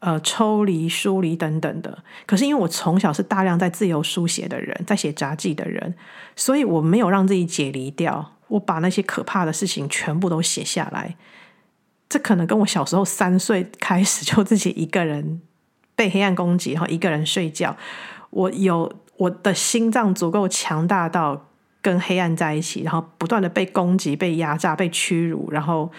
呃抽离、疏离等等的。可是因为我从小是大量在自由书写的人，在写杂记的人，所以我没有让自己解离掉。我把那些可怕的事情全部都写下来。这可能跟我小时候三岁开始就自己一个人被黑暗攻击，然后一个人睡觉。我有我的心脏足够强大到跟黑暗在一起，然后不断的被攻击、被压榨、被屈辱，然后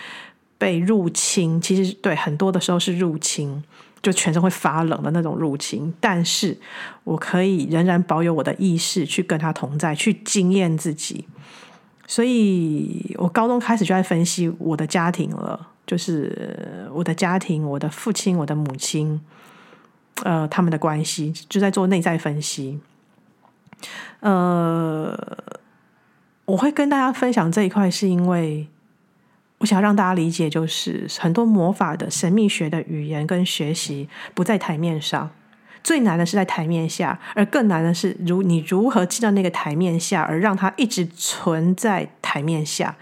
被入侵。其实对很多的时候是入侵，就全身会发冷的那种入侵。但是我可以仍然保有我的意识，去跟他同在，去经验自己。所以我高中开始就在分析我的家庭了。就是我的家庭，我的父亲，我的母亲，呃，他们的关系，就在做内在分析。呃，我会跟大家分享这一块，是因为我想让大家理解，就是很多魔法的神秘学的语言跟学习不在台面上，最难的是在台面下，而更难的是如你如何进到那个台面下，而让它一直存在台面下。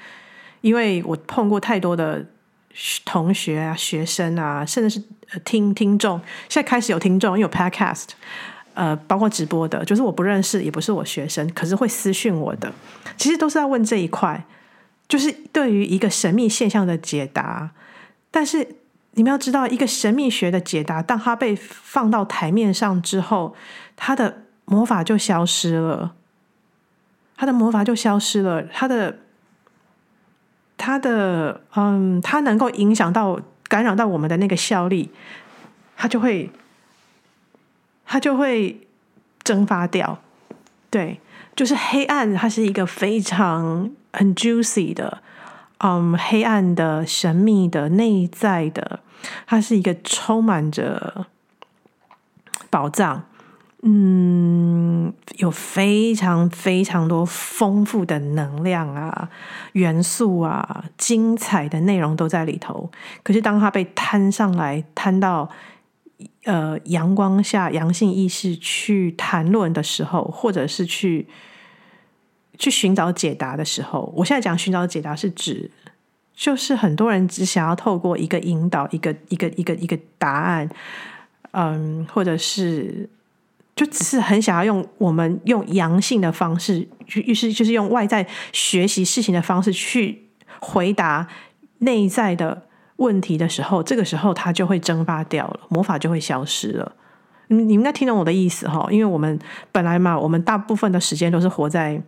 因为我碰过太多的。同学啊，学生啊，甚至是听听众，现在开始有听众，因为有 podcast，呃，包括直播的，就是我不认识，也不是我学生，可是会私讯我的，其实都是在问这一块，就是对于一个神秘现象的解答。但是你们要知道，一个神秘学的解答，当它被放到台面上之后，它的魔法就消失了，它的魔法就消失了，它的。它的嗯，它能够影响到、感染到我们的那个效力，它就会，它就会蒸发掉。对，就是黑暗，它是一个非常很 juicy 的，嗯，黑暗的、神秘的、内在的，它是一个充满着宝藏。嗯，有非常非常多丰富的能量啊、元素啊、精彩的内容都在里头。可是当它被摊上来，摊到呃阳光下、阳性意识去谈论的时候，或者是去去寻找解答的时候，我现在讲寻找解答是指，就是很多人只想要透过一个引导、一个一个一个一个答案，嗯，或者是。就只是很想要用我们用阳性的方式，于是就是用外在学习事情的方式去回答内在的问题的时候，这个时候它就会蒸发掉了，魔法就会消失了。你你应该听懂我的意思哈，因为我们本来嘛，我们大部分的时间都是活在。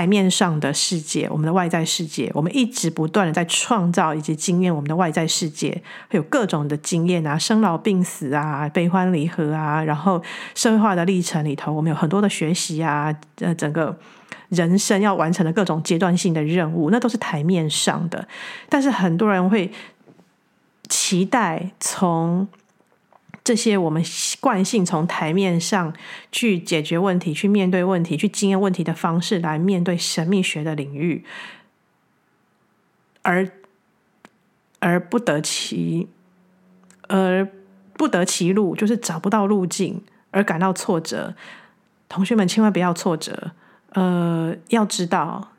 台面上的世界，我们的外在世界，我们一直不断的在创造以及经验我们的外在世界，会有各种的经验啊，生老病死啊，悲欢离合啊，然后社会化的历程里头，我们有很多的学习啊，呃，整个人生要完成的各种阶段性的任务，那都是台面上的。但是很多人会期待从。这些我们惯性从台面上去解决问题、去面对问题、去经验问题的方式来面对神秘学的领域，而而不得其而不得其路，就是找不到路径而感到挫折。同学们千万不要挫折，呃，要知道。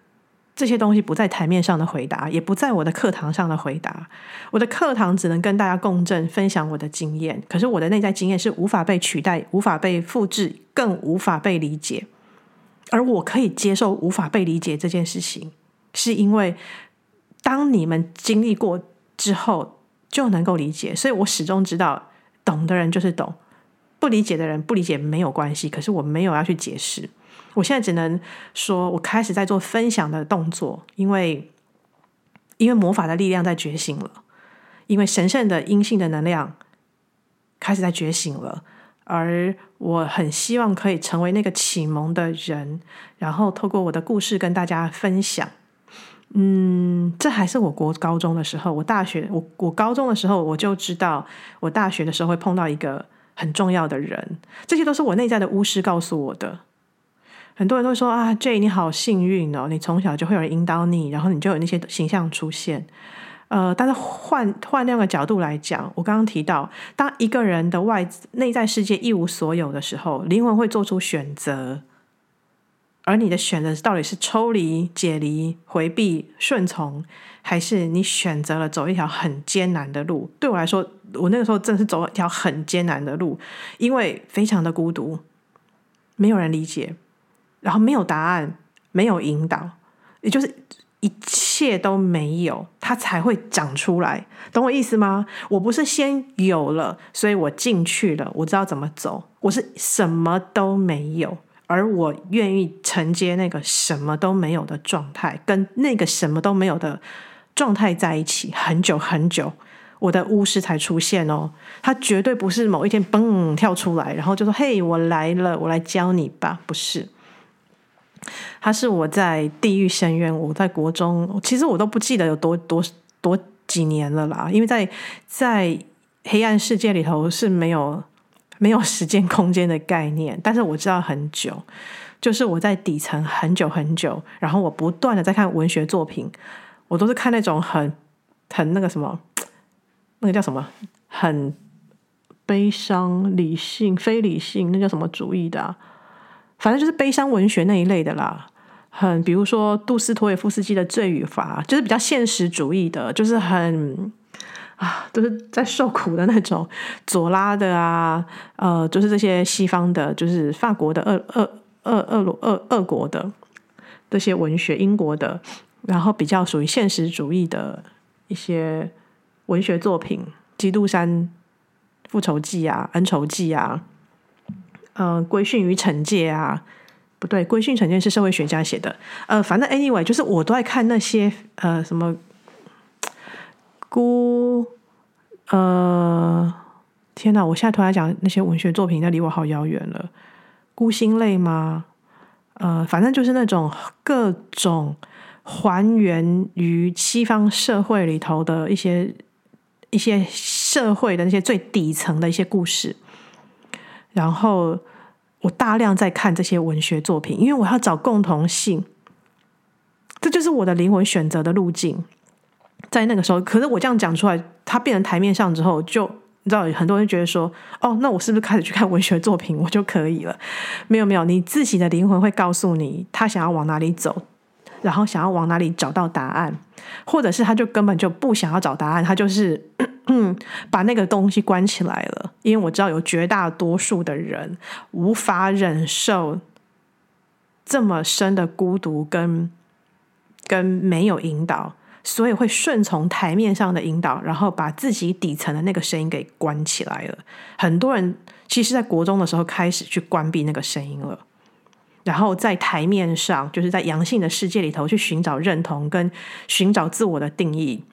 这些东西不在台面上的回答，也不在我的课堂上的回答。我的课堂只能跟大家共振，分享我的经验。可是我的内在经验是无法被取代、无法被复制、更无法被理解。而我可以接受无法被理解这件事情，是因为当你们经历过之后就能够理解。所以我始终知道，懂的人就是懂，不理解的人不理解没有关系。可是我没有要去解释。我现在只能说，我开始在做分享的动作，因为因为魔法的力量在觉醒了，因为神圣的阴性的能量开始在觉醒了，而我很希望可以成为那个启蒙的人，然后透过我的故事跟大家分享。嗯，这还是我国高中的时候，我大学我我高中的时候我就知道，我大学的时候会碰到一个很重要的人，这些都是我内在的巫师告诉我的。很多人都说啊，J 你好幸运哦，你从小就会有人引导你，然后你就有那些形象出现。呃，但是换换另一个角度来讲，我刚刚提到，当一个人的外内在世界一无所有的时候，灵魂会做出选择。而你的选择到底是抽离、解离、回避、顺从，还是你选择了走一条很艰难的路？对我来说，我那个时候真的是走一条很艰难的路，因为非常的孤独，没有人理解，然后没有答案，没有引导，也就是一切都没有，它才会长出来。懂我意思吗？我不是先有了，所以我进去了，我知道怎么走。我是什么都没有。而我愿意承接那个什么都没有的状态，跟那个什么都没有的状态在一起很久很久，我的巫师才出现哦。他绝对不是某一天嘣跳出来，然后就说：“嘿，我来了，我来教你吧。”不是，他是我在地狱深渊，我在国中，其实我都不记得有多多多几年了啦，因为在在黑暗世界里头是没有。没有时间空间的概念，但是我知道很久，就是我在底层很久很久，然后我不断的在看文学作品，我都是看那种很很那个什么，那个叫什么，很悲伤、理性、非理性，那叫什么主义的？反正就是悲伤文学那一类的啦。很比如说杜斯妥也夫斯基的《罪与罚》，就是比较现实主义的，就是很。啊，都是在受苦的那种，左拉的啊，呃，就是这些西方的，就是法国的、俄、俄、俄、俄罗、俄、俄国的这些文学，英国的，然后比较属于现实主义的一些文学作品，《基督山复仇记》啊，《恩仇记》啊，呃，《规训与惩戒》啊，不对，《规训惩戒》是社会学家写的，呃，反正 anyway，就是我都爱看那些呃什么。孤，呃，天哪！我现在突然讲那些文学作品，那离我好遥远了。孤星泪吗？呃，反正就是那种各种还原于西方社会里头的一些一些社会的那些最底层的一些故事。然后我大量在看这些文学作品，因为我要找共同性，这就是我的灵魂选择的路径。在那个时候，可是我这样讲出来，它变成台面上之后，就你知道，很多人觉得说，哦，那我是不是开始去看文学作品，我就可以了？没有没有，你自己的灵魂会告诉你，他想要往哪里走，然后想要往哪里找到答案，或者是他就根本就不想要找答案，他就是 把那个东西关起来了。因为我知道有绝大多数的人无法忍受这么深的孤独跟跟没有引导。所以会顺从台面上的引导，然后把自己底层的那个声音给关起来了。很多人其实，在国中的时候开始去关闭那个声音了，然后在台面上，就是在阳性的世界里头去寻找认同跟寻找自我的定义。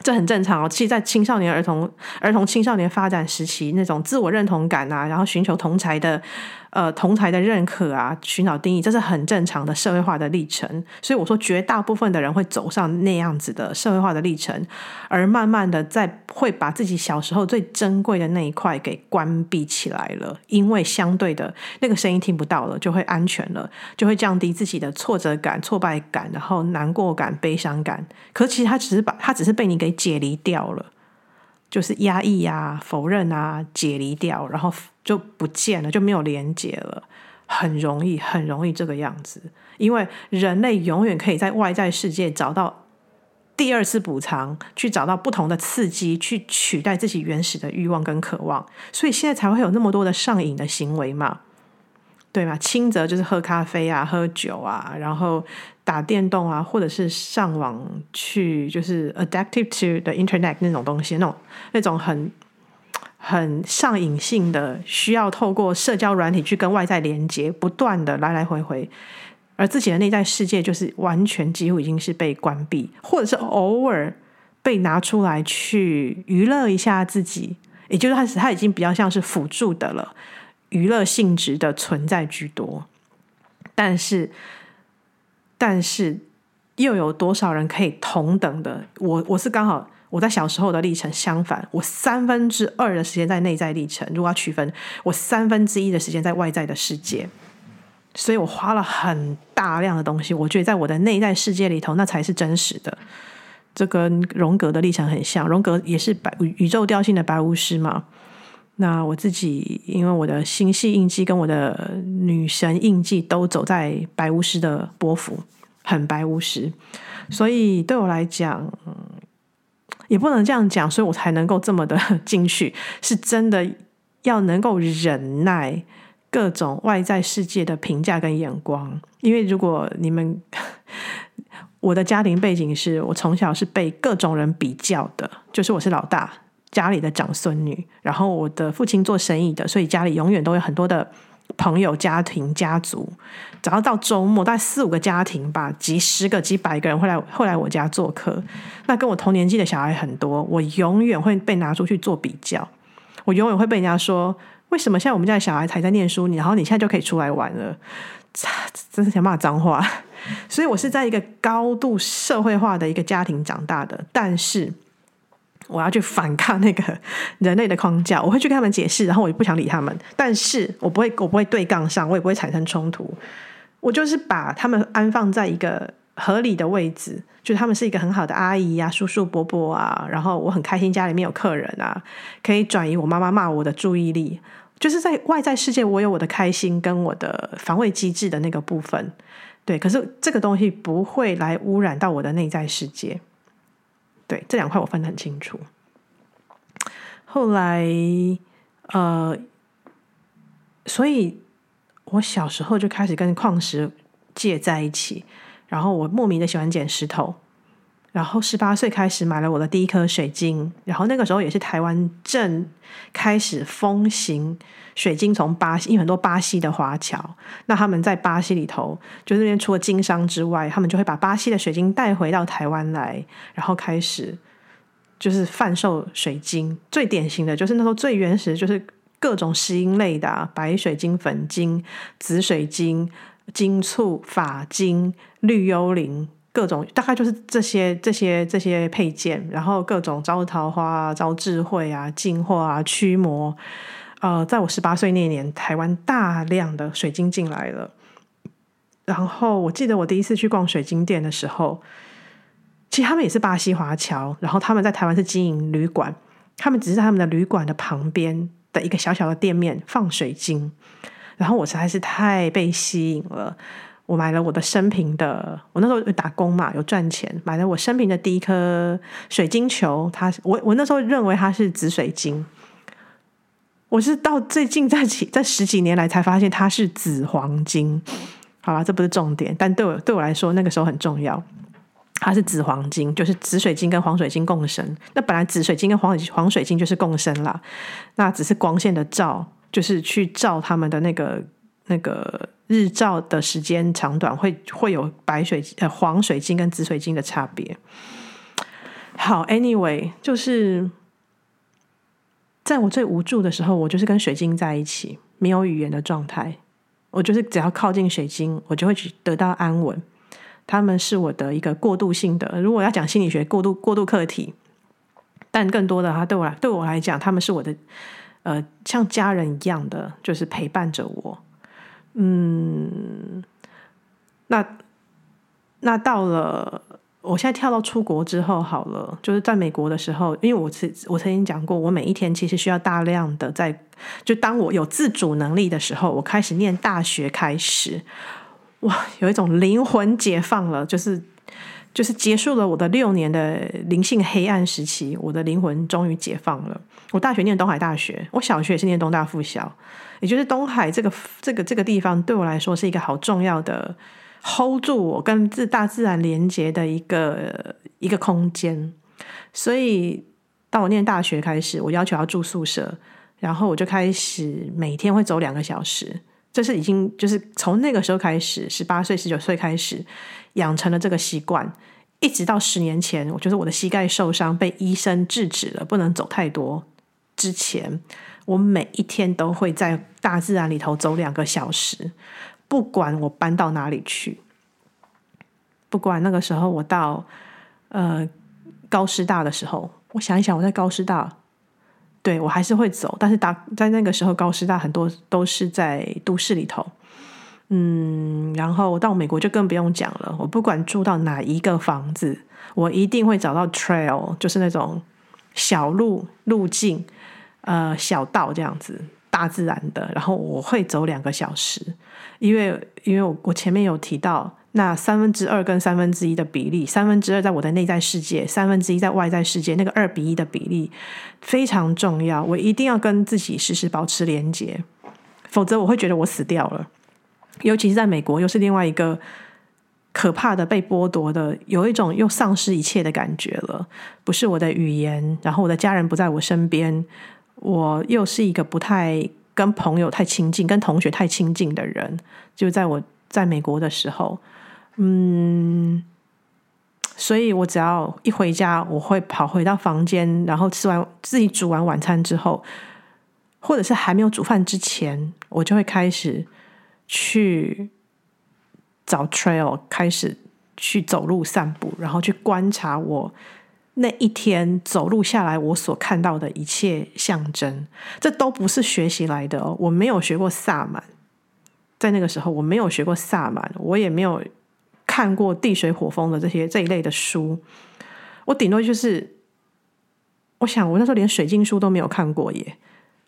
这很正常哦。其实，在青少年、儿童、儿童、青少年发展时期，那种自我认同感啊，然后寻求同才的。呃，同才的认可啊，寻找定义，这是很正常的社会化的历程。所以我说，绝大部分的人会走上那样子的社会化的历程，而慢慢的在会把自己小时候最珍贵的那一块给关闭起来了，因为相对的那个声音听不到了，就会安全了，就会降低自己的挫折感、挫败感，然后难过感、悲伤感。可其实他只是把他只是被你给解离掉了。就是压抑啊、否认啊、解离掉，然后就不见了，就没有连接了，很容易，很容易这个样子。因为人类永远可以在外在世界找到第二次补偿，去找到不同的刺激，去取代自己原始的欲望跟渴望，所以现在才会有那么多的上瘾的行为嘛。对嘛，轻则就是喝咖啡啊、喝酒啊，然后打电动啊，或者是上网去，就是 addictive to the internet 那种东西，那种那种很很上瘾性的，需要透过社交软体去跟外在连接，不断的来来回回，而自己的内在世界就是完全几乎已经是被关闭，或者是偶尔被拿出来去娱乐一下自己，也就是它它已经比较像是辅助的了。娱乐性质的存在居多，但是，但是又有多少人可以同等的？我我是刚好我在小时候的历程相反，我三分之二的时间在内在历程，如果要区分，我三分之一的时间在外在的世界，所以我花了很大量的东西。我觉得在我的内在世界里头，那才是真实的。这跟荣格的历程很像，荣格也是白宇宙调性的白巫师嘛。那我自己因为我的星系印记跟我的女神印记都走在白巫师的波幅，很白巫师，所以对我来讲，也不能这样讲，所以我才能够这么的进去，是真的要能够忍耐各种外在世界的评价跟眼光，因为如果你们。我的家庭背景是我从小是被各种人比较的，就是我是老大，家里的长孙女。然后我的父亲做生意的，所以家里永远都有很多的朋友、家庭、家族。只要到周末，大概四五个家庭吧，几十个、几百个人会来会来我家做客。那跟我同年纪的小孩很多，我永远会被拿出去做比较。我永远会被人家说：为什么现在我们家的小孩才在念书，你然后你现在就可以出来玩了？真是想骂脏话。所以我是在一个高度社会化的一个家庭长大的，但是我要去反抗那个 人类的框架，我会去跟他们解释，然后我也不想理他们，但是我不会，我不会对杠上，我也不会产生冲突，我就是把他们安放在一个合理的位置，就是他们是一个很好的阿姨啊、叔叔伯伯啊，然后我很开心家里面有客人啊，可以转移我妈妈骂我的注意力，就是在外在世界我有我的开心跟我的防卫机制的那个部分。对，可是这个东西不会来污染到我的内在世界。对，这两块我分得很清楚。后来，呃，所以我小时候就开始跟矿石界在一起，然后我莫名的喜欢捡石头。然后十八岁开始买了我的第一颗水晶，然后那个时候也是台湾正开始风行。水晶从巴西，因为很多巴西的华侨，那他们在巴西里头，就是那边除了经商之外，他们就会把巴西的水晶带回到台湾来，然后开始就是贩售水晶。最典型的就是那时候最原始就是各种石英类的，白水晶、粉晶、紫水晶、金簇、法晶、绿幽灵，各种大概就是这些这些这些配件，然后各种招桃花、招智慧啊、净化啊、驱魔。呃，在我十八岁那年，台湾大量的水晶进来了。然后我记得我第一次去逛水晶店的时候，其实他们也是巴西华侨，然后他们在台湾是经营旅馆，他们只是在他们的旅馆的旁边的一个小小的店面放水晶。然后我实在是太被吸引了，我买了我的生平的，我那时候打工嘛，有赚钱，买了我生平的第一颗水晶球。它，我我那时候认为它是紫水晶。我是到最近在几这十几年来才发现它是紫黄金，好了，这不是重点，但对我对我来说那个时候很重要。它是紫黄金，就是紫水晶跟黄水晶共生。那本来紫水晶跟黄黄水晶就是共生啦，那只是光线的照，就是去照他们的那个那个日照的时间长短，会会有白水呃黄水晶跟紫水晶的差别。好，anyway，就是。在我最无助的时候，我就是跟水晶在一起，没有语言的状态。我就是只要靠近水晶，我就会去得到安稳。他们是我的一个过渡性的，如果要讲心理学过渡过渡课题，但更多的，他对我来对我来讲，他们是我的呃像家人一样的，就是陪伴着我。嗯，那那到了。我现在跳到出国之后好了，就是在美国的时候，因为我曾我曾经讲过，我每一天其实需要大量的在，就当我有自主能力的时候，我开始念大学开始，哇，有一种灵魂解放了，就是就是结束了我的六年的灵性黑暗时期，我的灵魂终于解放了。我大学念东海大学，我小学也是念东大附小，也就是东海这个这个这个地方对我来说是一个好重要的。Hold 住我跟自大自然连接的一个一个空间，所以当我念大学开始，我要求要住宿舍，然后我就开始每天会走两个小时，这是已经就是从那个时候开始，十八岁十九岁开始养成了这个习惯，一直到十年前，我觉得我的膝盖受伤被医生制止了，不能走太多之前，我每一天都会在大自然里头走两个小时。不管我搬到哪里去，不管那个时候我到呃高师大的时候，我想一想，我在高师大，对，我还是会走，但是大在那个时候高师大很多都是在都市里头，嗯，然后到美国就更不用讲了，我不管住到哪一个房子，我一定会找到 trail，就是那种小路路径。呃小道这样子，大自然的，然后我会走两个小时，因为因为我我前面有提到。那三分之二跟三分之一的比例，三分之二在我的内在世界，三分之一在外在世界，那个二比一的比例非常重要。我一定要跟自己时时保持连接，否则我会觉得我死掉了。尤其是在美国，又是另外一个可怕的被剥夺的，有一种又丧失一切的感觉了。不是我的语言，然后我的家人不在我身边，我又是一个不太跟朋友太亲近、跟同学太亲近的人。就在我在美国的时候。嗯，所以我只要一回家，我会跑回到房间，然后吃完自己煮完晚餐之后，或者是还没有煮饭之前，我就会开始去找 trail，开始去走路散步，然后去观察我那一天走路下来我所看到的一切象征。这都不是学习来的哦，我没有学过萨满，在那个时候我没有学过萨满，我也没有。看过地水火风的这些这一类的书，我顶多就是，我想我那时候连水晶书都没有看过耶。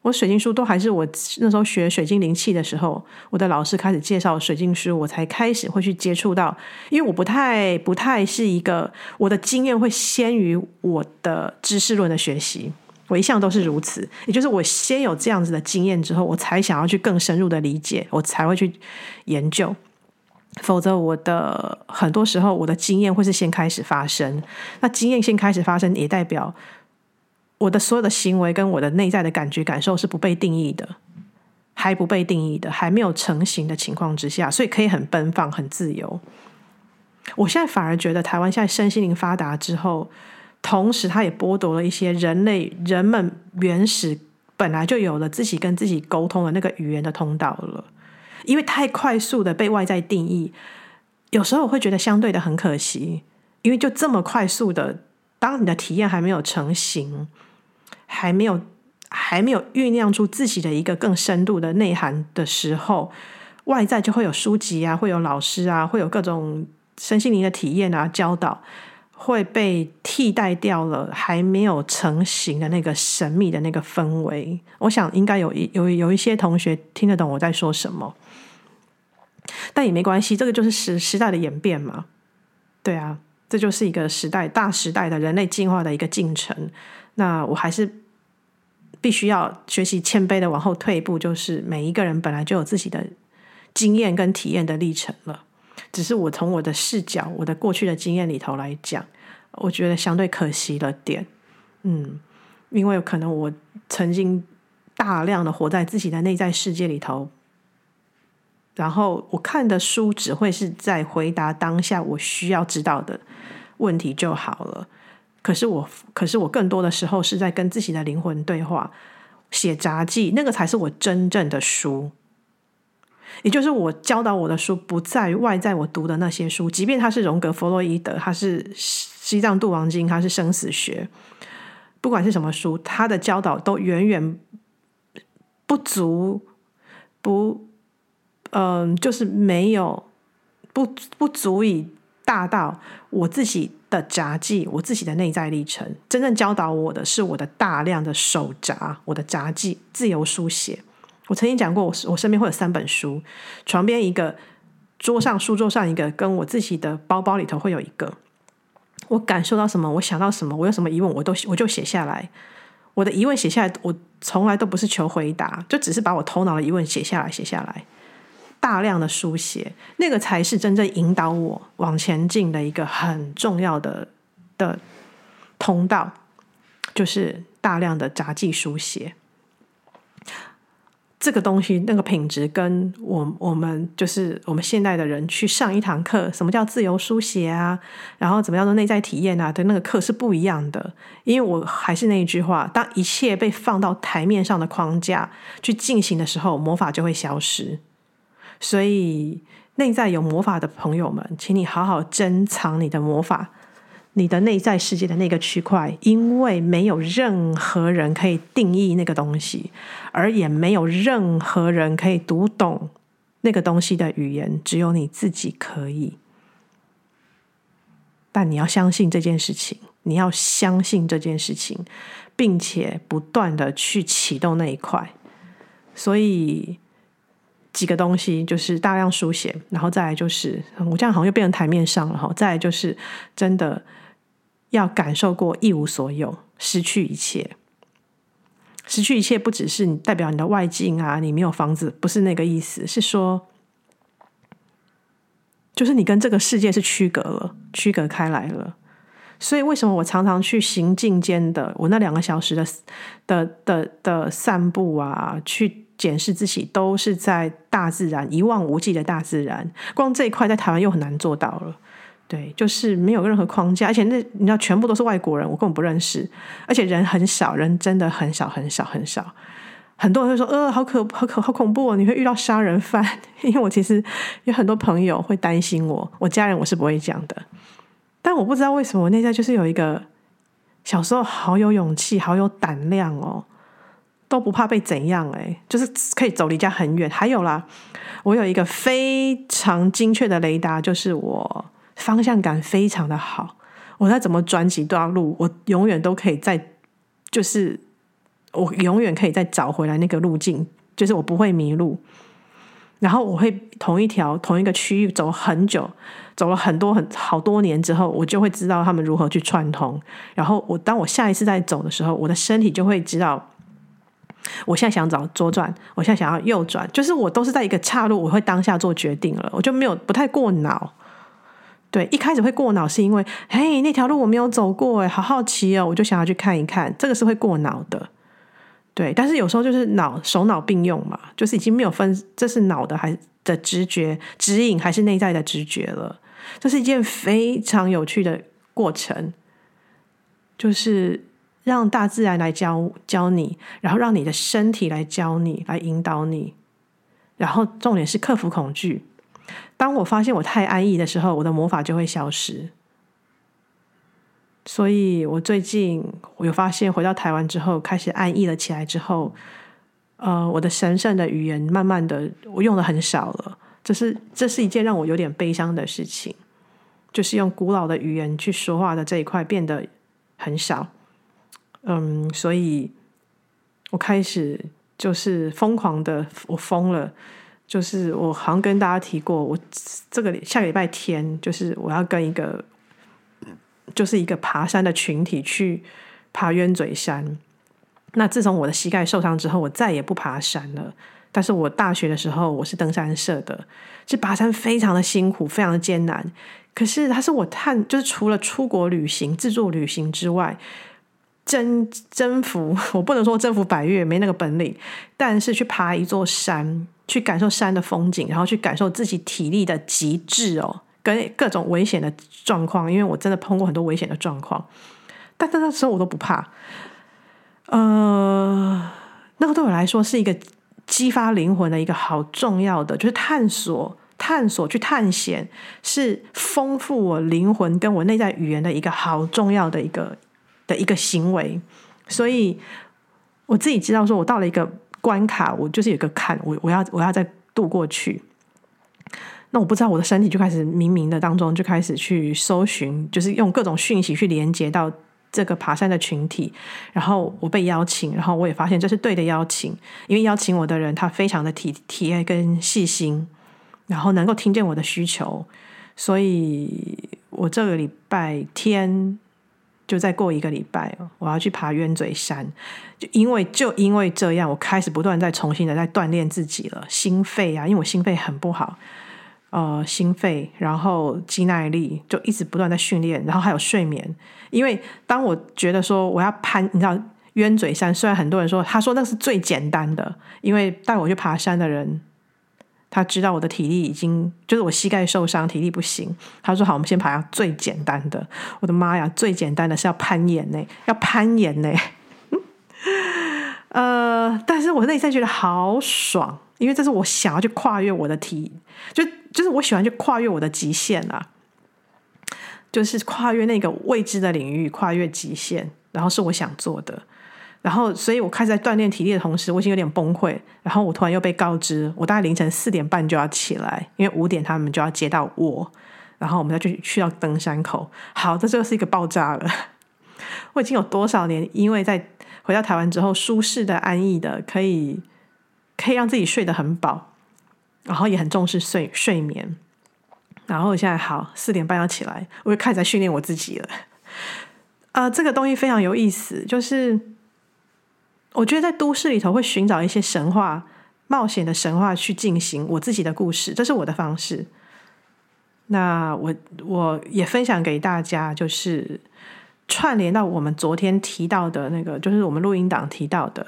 我水晶书都还是我那时候学水晶灵气的时候，我的老师开始介绍水晶书，我才开始会去接触到。因为我不太不太是一个我的经验会先于我的知识论的学习，我一向都是如此。也就是我先有这样子的经验之后，我才想要去更深入的理解，我才会去研究。否则，我的很多时候，我的经验会是先开始发生。那经验先开始发生，也代表我的所有的行为跟我的内在的感觉感受是不被定义的，还不被定义的，还没有成型的情况之下，所以可以很奔放、很自由。我现在反而觉得，台湾现在身心灵发达之后，同时它也剥夺了一些人类人们原始本来就有了自己跟自己沟通的那个语言的通道了。因为太快速的被外在定义，有时候我会觉得相对的很可惜。因为就这么快速的，当你的体验还没有成型，还没有还没有酝酿出自己的一个更深度的内涵的时候，外在就会有书籍啊，会有老师啊，会有各种身心灵的体验啊，教导会被替代掉了，还没有成型的那个神秘的那个氛围。我想应该有一有有一些同学听得懂我在说什么。但也没关系，这个就是时时代的演变嘛。对啊，这就是一个时代大时代的人类进化的一个进程。那我还是必须要学习谦卑的往后退一步，就是每一个人本来就有自己的经验跟体验的历程了。只是我从我的视角、我的过去的经验里头来讲，我觉得相对可惜了点。嗯，因为可能我曾经大量的活在自己的内在世界里头。然后我看的书只会是在回答当下我需要知道的问题就好了。可是我，可是我更多的时候是在跟自己的灵魂对话，写杂记，那个才是我真正的书。也就是我教导我的书，不在于外在我读的那些书，即便它是荣格、弗洛伊德，它是西藏度王经，它是生死学，不管是什么书，它的教导都远远不足，不。嗯，就是没有不不足以大到我自己的札记，我自己的内在历程。真正教导我的是我的大量的手札，我的札记，自由书写。我曾经讲过，我我身边会有三本书，床边一个，桌上书桌上一个，跟我自己的包包里头会有一个。我感受到什么，我想到什么，我有什么疑问，我都我就写下来。我的疑问写下来，我从来都不是求回答，就只是把我头脑的疑问写下来，写下来。大量的书写，那个才是真正引导我往前进的一个很重要的的通道，就是大量的杂技书写。这个东西，那个品质，跟我我们就是我们现代的人去上一堂课，什么叫自由书写啊？然后怎么样做内在体验啊？的那个课是不一样的。因为我还是那一句话，当一切被放到台面上的框架去进行的时候，魔法就会消失。所以，内在有魔法的朋友们，请你好好珍藏你的魔法，你的内在世界的那个区块，因为没有任何人可以定义那个东西，而也没有任何人可以读懂那个东西的语言，只有你自己可以。但你要相信这件事情，你要相信这件事情。并且不断的去启动那一块。所以几个东西就是大量书写，然后再来就是我这样好像又变成台面上了哈。再来就是真的要感受过一无所有，失去一切。失去一切不只是你代表你的外境啊，你没有房子，不是那个意思，是说。就是你跟这个世界是区隔了，区隔开来了。所以为什么我常常去行进间的我那两个小时的的的的散步啊，去检视自己，都是在大自然一望无际的大自然。光这一块在台湾又很难做到了，对，就是没有任何框架，而且那你知道全部都是外国人，我根本不认识，而且人很少，人真的很少很少很少。很多人会说：“呃，好可好可好恐怖哦！你会遇到杀人犯。”因为我其实有很多朋友会担心我，我家人我是不会讲的。但我不知道为什么我内在就是有一个小时候好有勇气、好有胆量哦，都不怕被怎样哎，就是可以走离家很远。还有啦，我有一个非常精确的雷达，就是我方向感非常的好。我再怎么转几段路，我永远都可以在就是。我永远可以再找回来那个路径，就是我不会迷路。然后我会同一条同一个区域走很久，走了很多很好多年之后，我就会知道他们如何去串通。然后我当我下一次再走的时候，我的身体就会知道，我现在想找左转，我现在想要右转，就是我都是在一个岔路，我会当下做决定了，我就没有不太过脑。对，一开始会过脑是因为，嘿，那条路我没有走过，哎，好好奇哦，我就想要去看一看，这个是会过脑的。对，但是有时候就是脑手脑并用嘛，就是已经没有分这是脑的还的直觉指引还是内在的直觉了。这是一件非常有趣的过程，就是让大自然来教教你，然后让你的身体来教你，来引导你，然后重点是克服恐惧。当我发现我太安逸的时候，我的魔法就会消失。所以我最近我有发现，回到台湾之后，开始安逸了起来之后，呃，我的神圣的语言慢慢的我用的很少了，这是这是一件让我有点悲伤的事情，就是用古老的语言去说话的这一块变得很少，嗯，所以我开始就是疯狂的，我疯了，就是我好像跟大家提过，我这个下个礼拜天就是我要跟一个。就是一个爬山的群体去爬鸢嘴山。那自从我的膝盖受伤之后，我再也不爬山了。但是我大学的时候我是登山社的，这爬山非常的辛苦，非常的艰难。可是它是我探，就是除了出国旅行、自助旅行之外，征征服 我不能说征服百岳，没那个本领。但是去爬一座山，去感受山的风景，然后去感受自己体力的极致哦。跟各种危险的状况，因为我真的碰过很多危险的状况，但那时候我都不怕。呃，那个对我来说是一个激发灵魂的一个好重要的，就是探索、探索、去探险，是丰富我灵魂跟我内在语言的一个好重要的一个的一个行为。所以我自己知道，说我到了一个关卡，我就是有个坎，我我要我要再渡过去。那我不知道，我的身体就开始冥冥的当中就开始去搜寻，就是用各种讯息去连接到这个爬山的群体，然后我被邀请，然后我也发现这是对的邀请，因为邀请我的人他非常的体体贴跟细心，然后能够听见我的需求，所以我这个礼拜天就再过一个礼拜，我要去爬冤嘴山，就因为就因为这样，我开始不断在重新的在锻炼自己了，心肺啊，因为我心肺很不好。呃，心肺，然后肌耐力，就一直不断在训练，然后还有睡眠。因为当我觉得说我要攀，你知道冤嘴山，虽然很多人说，他说那是最简单的，因为带我去爬山的人，他知道我的体力已经，就是我膝盖受伤，体力不行。他说好，我们先爬最简单的。我的妈呀，最简单的是要攀岩呢，要攀岩呢。呃，但是我内在觉得好爽。因为这是我想要去跨越我的体，就就是我喜欢去跨越我的极限啊，就是跨越那个未知的领域，跨越极限，然后是我想做的。然后，所以我开始在锻炼体力的同时，我已经有点崩溃。然后我突然又被告知，我大概凌晨四点半就要起来，因为五点他们就要接到我，然后我们再去去到登山口。好，这就是一个爆炸了。我已经有多少年，因为在回到台湾之后，舒适的、安逸的，可以可以让自己睡得很饱，然后也很重视睡睡眠。然后现在好，四点半要起来，我就开始在训练我自己了。呃，这个东西非常有意思，就是我觉得在都市里头会寻找一些神话、冒险的神话去进行我自己的故事，这是我的方式。那我我也分享给大家，就是串联到我们昨天提到的那个，就是我们录音档提到的。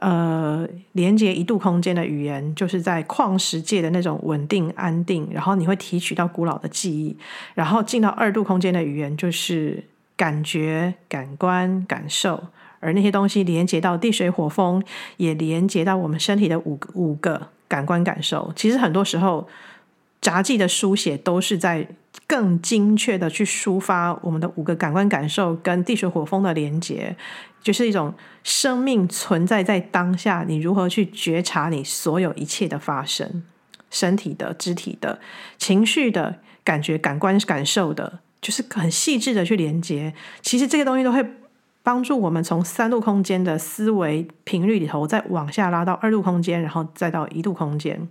呃，连接一度空间的语言，就是在矿石界的那种稳定安定，然后你会提取到古老的记忆，然后进到二度空间的语言，就是感觉、感官、感受，而那些东西连接到地水火风，也连接到我们身体的五个五个感官感受。其实很多时候，杂技的书写都是在更精确的去抒发我们的五个感官感受跟地水火风的连接。就是一种生命存在在当下，你如何去觉察你所有一切的发生，身体的、肢体的、情绪的感觉、感官感受的，就是很细致的去连接。其实这些东西都会帮助我们从三度空间的思维频率里头，再往下拉到二度空间，然后再到一度空间。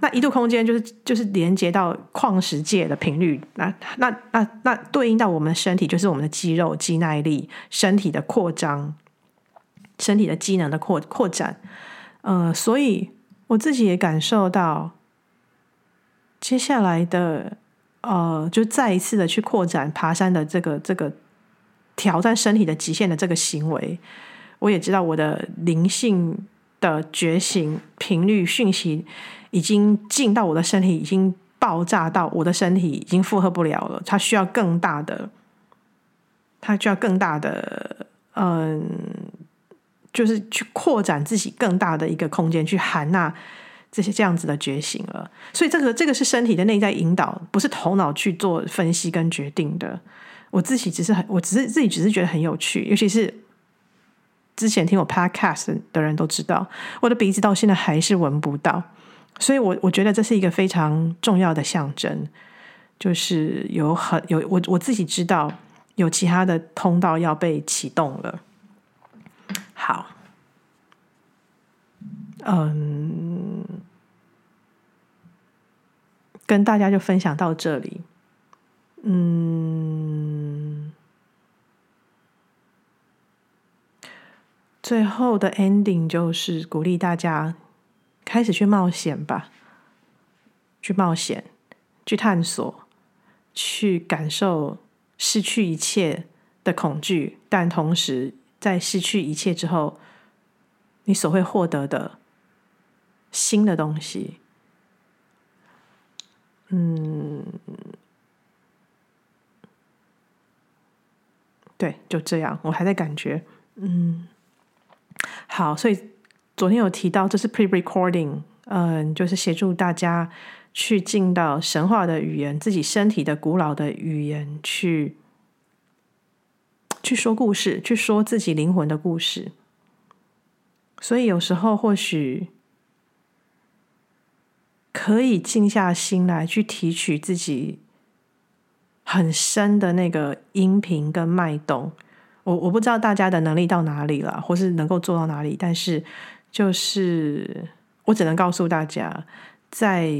那一度空间就是就是连接到矿石界的频率，那那那那对应到我们的身体，就是我们的肌肉、肌耐力、身体的扩张、身体的机能的扩扩展。呃，所以我自己也感受到，接下来的呃，就再一次的去扩展爬山的这个这个挑战身体的极限的这个行为，我也知道我的灵性的觉醒频率讯息。已经进到我的身体，已经爆炸到我的身体已经负荷不了了。它需要更大的，它需要更大的，嗯，就是去扩展自己更大的一个空间，去含纳这些这样子的觉醒了。所以这个这个是身体的内在引导，不是头脑去做分析跟决定的。我自己只是很，我只是自己只是觉得很有趣，尤其是之前听我 podcast 的人都知道，我的鼻子到现在还是闻不到。所以我，我觉得这是一个非常重要的象征，就是有很有我我自己知道有其他的通道要被启动了。好，嗯，跟大家就分享到这里。嗯，最后的 ending 就是鼓励大家。开始去冒险吧，去冒险，去探索，去感受失去一切的恐惧，但同时在失去一切之后，你所会获得的新的东西。嗯，对，就这样，我还在感觉，嗯，好，所以。昨天有提到，这是 pre-recording，嗯，就是协助大家去进到神话的语言，自己身体的古老的语言，去去说故事，去说自己灵魂的故事。所以有时候或许可以静下心来，去提取自己很深的那个音频跟脉动。我我不知道大家的能力到哪里了，或是能够做到哪里，但是。就是我只能告诉大家，在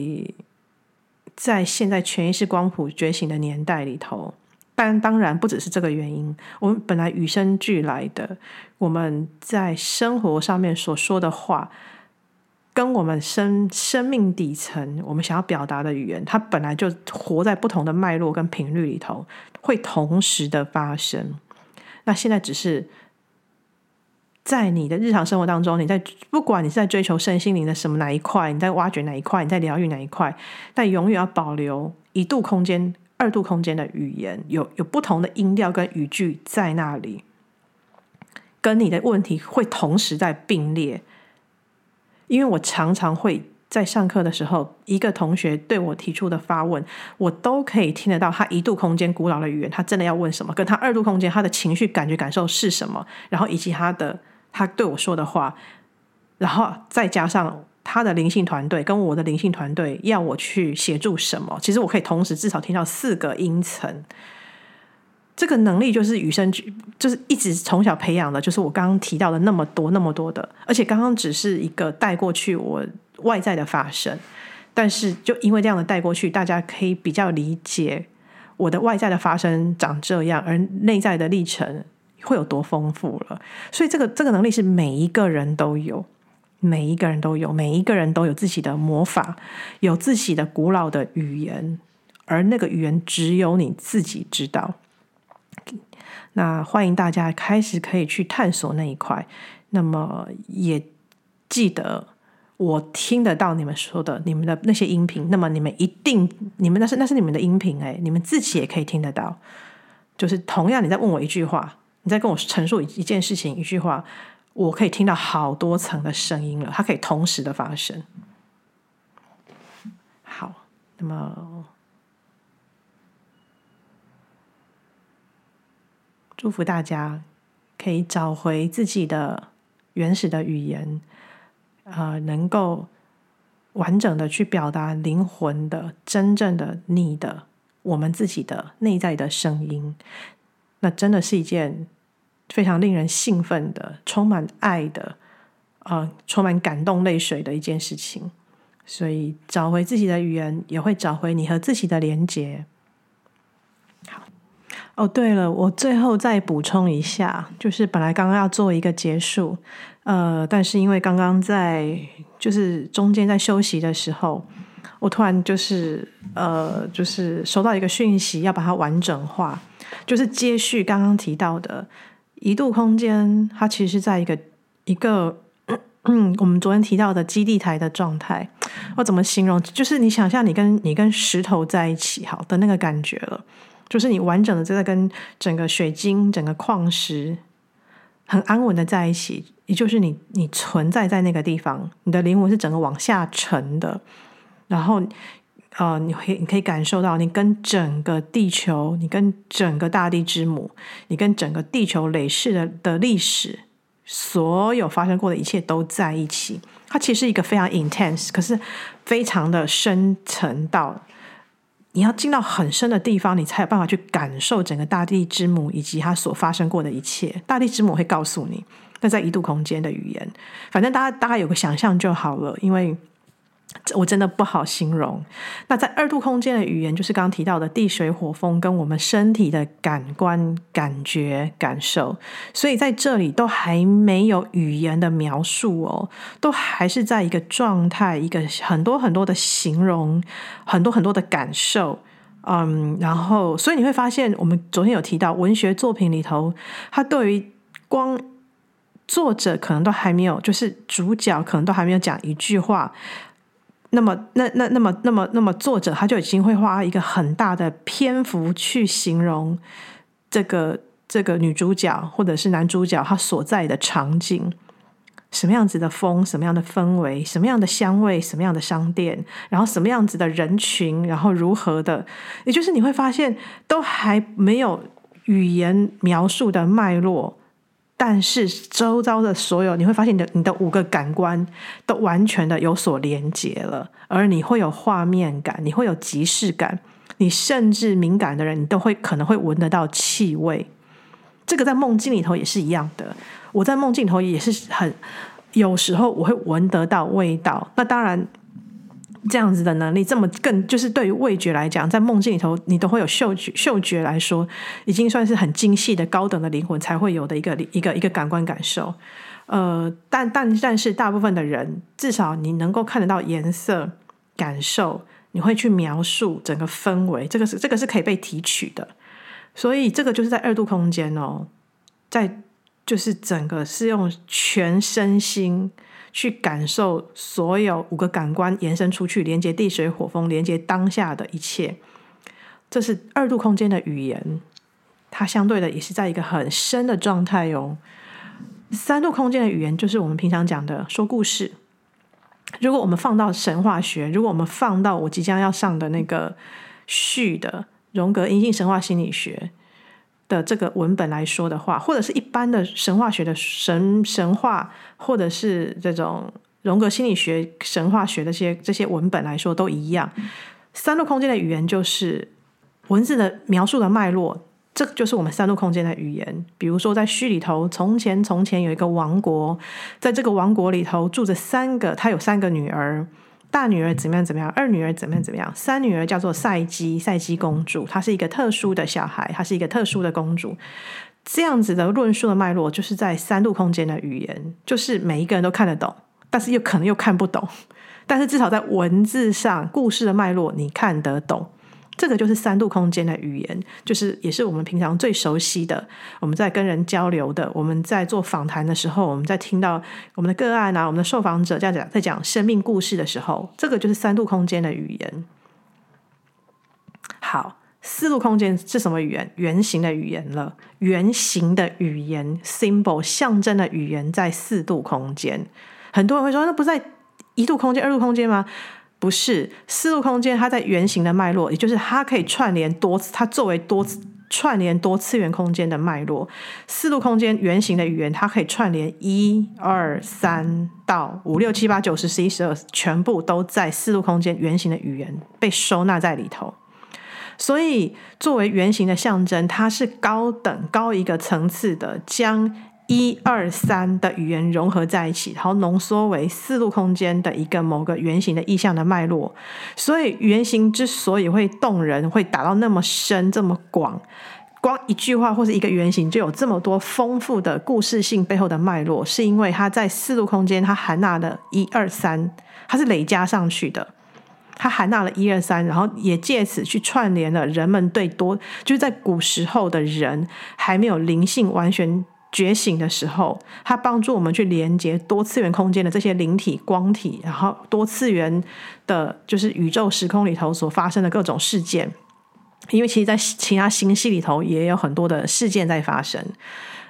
在现在全意识光谱觉醒的年代里头，但当然不只是这个原因。我们本来与生俱来的，我们在生活上面所说的话，跟我们生生命底层我们想要表达的语言，它本来就活在不同的脉络跟频率里头，会同时的发生。那现在只是。在你的日常生活当中，你在不管你是在追求身心灵的什么哪一块，你在挖掘哪一块，你在疗愈哪一块，但永远要保留一度空间、二度空间的语言，有有不同的音调跟语句在那里，跟你的问题会同时在并列。因为我常常会在上课的时候，一个同学对我提出的发问，我都可以听得到他一度空间古老的语言，他真的要问什么，跟他二度空间他的情绪感觉感受是什么，然后以及他的。他对我说的话，然后再加上他的灵性团队跟我的灵性团队要我去协助什么，其实我可以同时至少听到四个音层。这个能力就是与生俱，就是一直从小培养的，就是我刚刚提到的那么多那么多的，而且刚刚只是一个带过去我外在的发生，但是就因为这样的带过去，大家可以比较理解我的外在的发生长这样，而内在的历程会有多丰富了。所以这个这个能力是每一个人都有，每一个人都有，每一个人都有自己的魔法，有自己的古老的语言，而那个语言只有你自己知道。那欢迎大家开始可以去探索那一块。那么也记得我听得到你们说的你们的那些音频。那么你们一定，你们那是那是你们的音频诶，你们自己也可以听得到。就是同样你在问我一句话，你在跟我陈述一一件事情一句话，我可以听到好多层的声音了，它可以同时的发生。好，那么。祝福大家可以找回自己的原始的语言，呃，能够完整的去表达灵魂的真正的你的我们自己的内在的声音。那真的是一件非常令人兴奋的、充满爱的、呃，充满感动泪水的一件事情。所以，找回自己的语言，也会找回你和自己的连结。哦，对了，我最后再补充一下，就是本来刚刚要做一个结束，呃，但是因为刚刚在就是中间在休息的时候，我突然就是呃，就是收到一个讯息，要把它完整化，就是接续刚刚提到的一度空间，它其实是在一个一个嗯，我们昨天提到的基地台的状态，我怎么形容？就是你想象你跟你跟石头在一起，好的那个感觉了。就是你完整的在跟整个水晶、整个矿石很安稳的在一起，也就是你你存在在那个地方，你的灵魂是整个往下沉的，然后呃，你可你可以感受到你跟整个地球，你跟整个大地之母，你跟整个地球累世的的历史，所有发生过的一切都在一起。它其实一个非常 intense，可是非常的深层到。你要进到很深的地方，你才有办法去感受整个大地之母以及它所发生过的一切。大地之母会告诉你，那在一度空间的语言，反正大家大概有个想象就好了，因为。我真的不好形容。那在二度空间的语言，就是刚刚提到的地水火风，跟我们身体的感官、感觉、感受。所以在这里都还没有语言的描述哦，都还是在一个状态，一个很多很多的形容，很多很多的感受。嗯，然后所以你会发现，我们昨天有提到文学作品里头，它对于光作者可能都还没有，就是主角可能都还没有讲一句话。那么，那那那么那么那么，作者他就已经会花一个很大的篇幅去形容这个这个女主角或者是男主角他所在的场景，什么样子的风，什么样的氛围，什么样的香味，什么样的商店，然后什么样子的人群，然后如何的，也就是你会发现都还没有语言描述的脉络。但是周遭的所有，你会发现你的你的五个感官都完全的有所连接了，而你会有画面感，你会有即视感，你甚至敏感的人，你都会可能会闻得到气味。这个在梦境里头也是一样的，我在梦境里头也是很有时候我会闻得到味道。那当然。这样子的能力，这么更就是对于味觉来讲，在梦境里头，你都会有嗅觉。嗅觉来说，已经算是很精细的、高等的灵魂才会有的一个一个一个感官感受。呃，但但但是，大部分的人，至少你能够看得到颜色、感受，你会去描述整个氛围，这个是这个是可以被提取的。所以，这个就是在二度空间哦，在就是整个是用全身心。去感受所有五个感官延伸出去，连接地水火风，连接当下的一切。这是二度空间的语言，它相对的也是在一个很深的状态哦。三度空间的语言就是我们平常讲的说故事。如果我们放到神话学，如果我们放到我即将要上的那个序的荣格阴性神话心理学。的这个文本来说的话，或者是一般的神话学的神神话，或者是这种荣格心理学神话学的这些这些文本来说都一样。三度空间的语言就是文字的描述的脉络，这就是我们三度空间的语言。比如说，在序里头，从前从前有一个王国，在这个王国里头住着三个，他有三个女儿，大女儿怎么样怎么样，二女儿怎么样怎么样，三女儿叫做赛姬，赛姬公主，她是一个特殊的小孩，她是一个特殊的公主。这样子的论述的脉络，就是在三度空间的语言，就是每一个人都看得懂，但是又可能又看不懂，但是至少在文字上，故事的脉络你看得懂。这个就是三度空间的语言，就是也是我们平常最熟悉的。我们在跟人交流的，我们在做访谈的时候，我们在听到我们的个案啊，我们的受访者这样讲，在讲生命故事的时候，这个就是三度空间的语言。好，四度空间是什么语言？圆形的语言了。圆形的语言，symbol 象征的语言在四度空间。很多人会说，那不在一度空间、二度空间吗？不是四度空间，它在圆形的脉络，也就是它可以串联多次，它作为多次串联多次元空间的脉络。四度空间圆形的语言，它可以串联一二三到五六七八九十十一十二，全部都在四度空间圆形的语言被收纳在里头。所以，作为圆形的象征，它是高等高一个层次的将。一二三的语言融合在一起，然后浓缩为四度空间的一个某个圆形的意象的脉络。所以圆形之所以会动人，会打到那么深、这么广，光一句话或是一个圆形就有这么多丰富的故事性背后的脉络，是因为它在四度空间，它含纳了一二三，它是累加上去的，它含纳了一二三，然后也借此去串联了人们对多，就是在古时候的人还没有灵性完全。觉醒的时候，它帮助我们去连接多次元空间的这些灵体、光体，然后多次元的，就是宇宙时空里头所发生的各种事件。因为其实，在其他星系里头也有很多的事件在发生。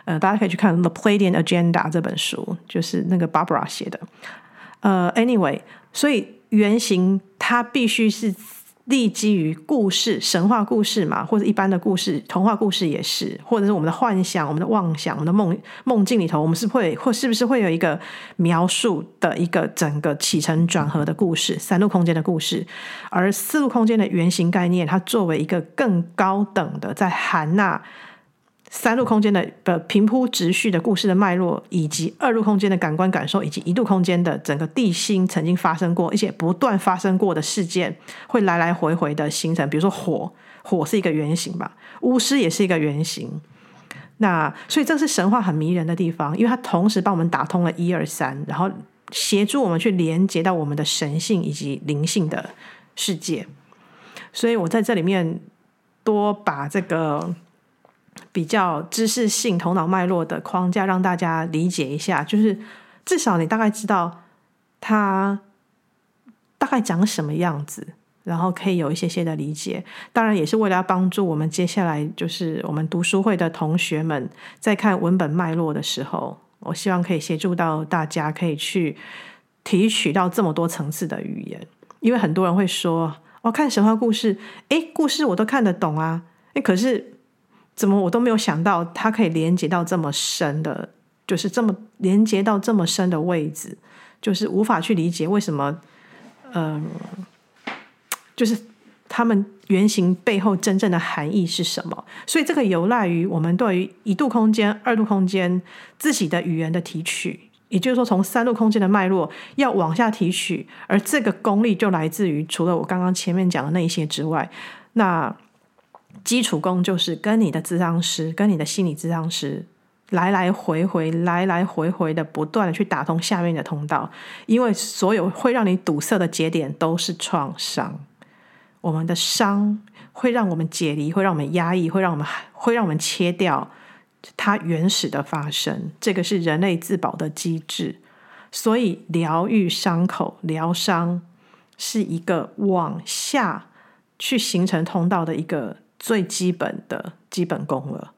呃，大家可以去看《The Pleiadian Agenda》这本书，就是那个 Barbara 写的。呃，Anyway，所以原型它必须是。立基于故事、神话故事嘛，或者一般的故事、童话故事也是，或者是我们的幻想、我们的妄想、我们的梦梦境里头，我们是会或是不是会有一个描述的一个整个起承转合的故事，三度空间的故事，而四度空间的原型概念，它作为一个更高等的，在含纳。三度空间的的平铺直叙的故事的脉络，以及二度空间的感官感受，以及一度空间的整个地心曾经发生过，而且不断发生过的事件，会来来回回的形成。比如说火，火是一个原型吧，巫师也是一个原型。那所以这是神话很迷人的地方，因为它同时帮我们打通了一二三，然后协助我们去连接到我们的神性以及灵性的世界。所以我在这里面多把这个。比较知识性、头脑脉络的框架，让大家理解一下，就是至少你大概知道它大概长什么样子，然后可以有一些些的理解。当然，也是为了要帮助我们接下来就是我们读书会的同学们在看文本脉络的时候，我希望可以协助到大家，可以去提取到这么多层次的语言。因为很多人会说：“我看神话故事，诶，故事我都看得懂啊，诶，可是。”怎么我都没有想到，它可以连接到这么深的，就是这么连接到这么深的位置，就是无法去理解为什么，嗯，就是他们原型背后真正的含义是什么？所以这个有赖于我们对于一度空间、二度空间自己的语言的提取，也就是说，从三度空间的脉络要往下提取，而这个功力就来自于除了我刚刚前面讲的那一些之外，那。基础功就是跟你的咨商师、跟你的心理咨商师来来回回、来来回回的不断的去打通下面的通道，因为所有会让你堵塞的节点都是创伤。我们的伤会让我们解离，会让我们压抑，会让我们会让我们切掉它原始的发生。这个是人类自保的机制，所以疗愈伤口、疗伤是一个往下去形成通道的一个。最基本的基本功了。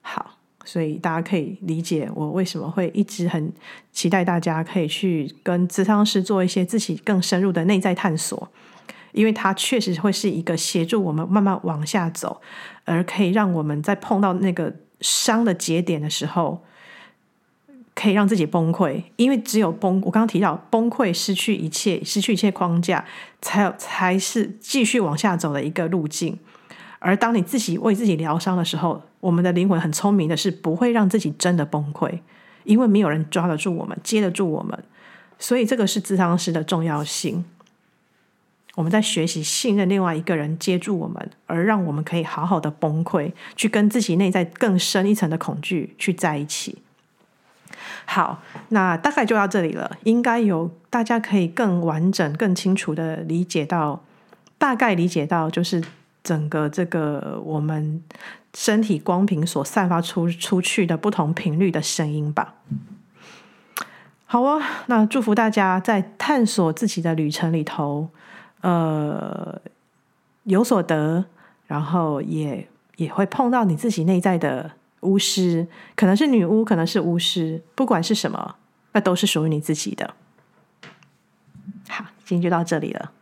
好，所以大家可以理解我为什么会一直很期待大家可以去跟咨商师做一些自己更深入的内在探索，因为它确实会是一个协助我们慢慢往下走，而可以让我们在碰到那个伤的节点的时候，可以让自己崩溃，因为只有崩，我刚刚提到崩溃、失去一切、失去一切框架，才有才是继续往下走的一个路径。而当你自己为自己疗伤的时候，我们的灵魂很聪明的是不会让自己真的崩溃，因为没有人抓得住我们，接得住我们。所以这个是咨商师的重要性。我们在学习信任另外一个人接住我们，而让我们可以好好的崩溃，去跟自己内在更深一层的恐惧去在一起。好，那大概就到这里了。应该有大家可以更完整、更清楚的理解到，大概理解到就是整个这个我们身体光频所散发出出去的不同频率的声音吧。好哦，那祝福大家在探索自己的旅程里头。呃，有所得，然后也也会碰到你自己内在的巫师，可能是女巫，可能是巫师，不管是什么，那都是属于你自己的。好，今天就到这里了。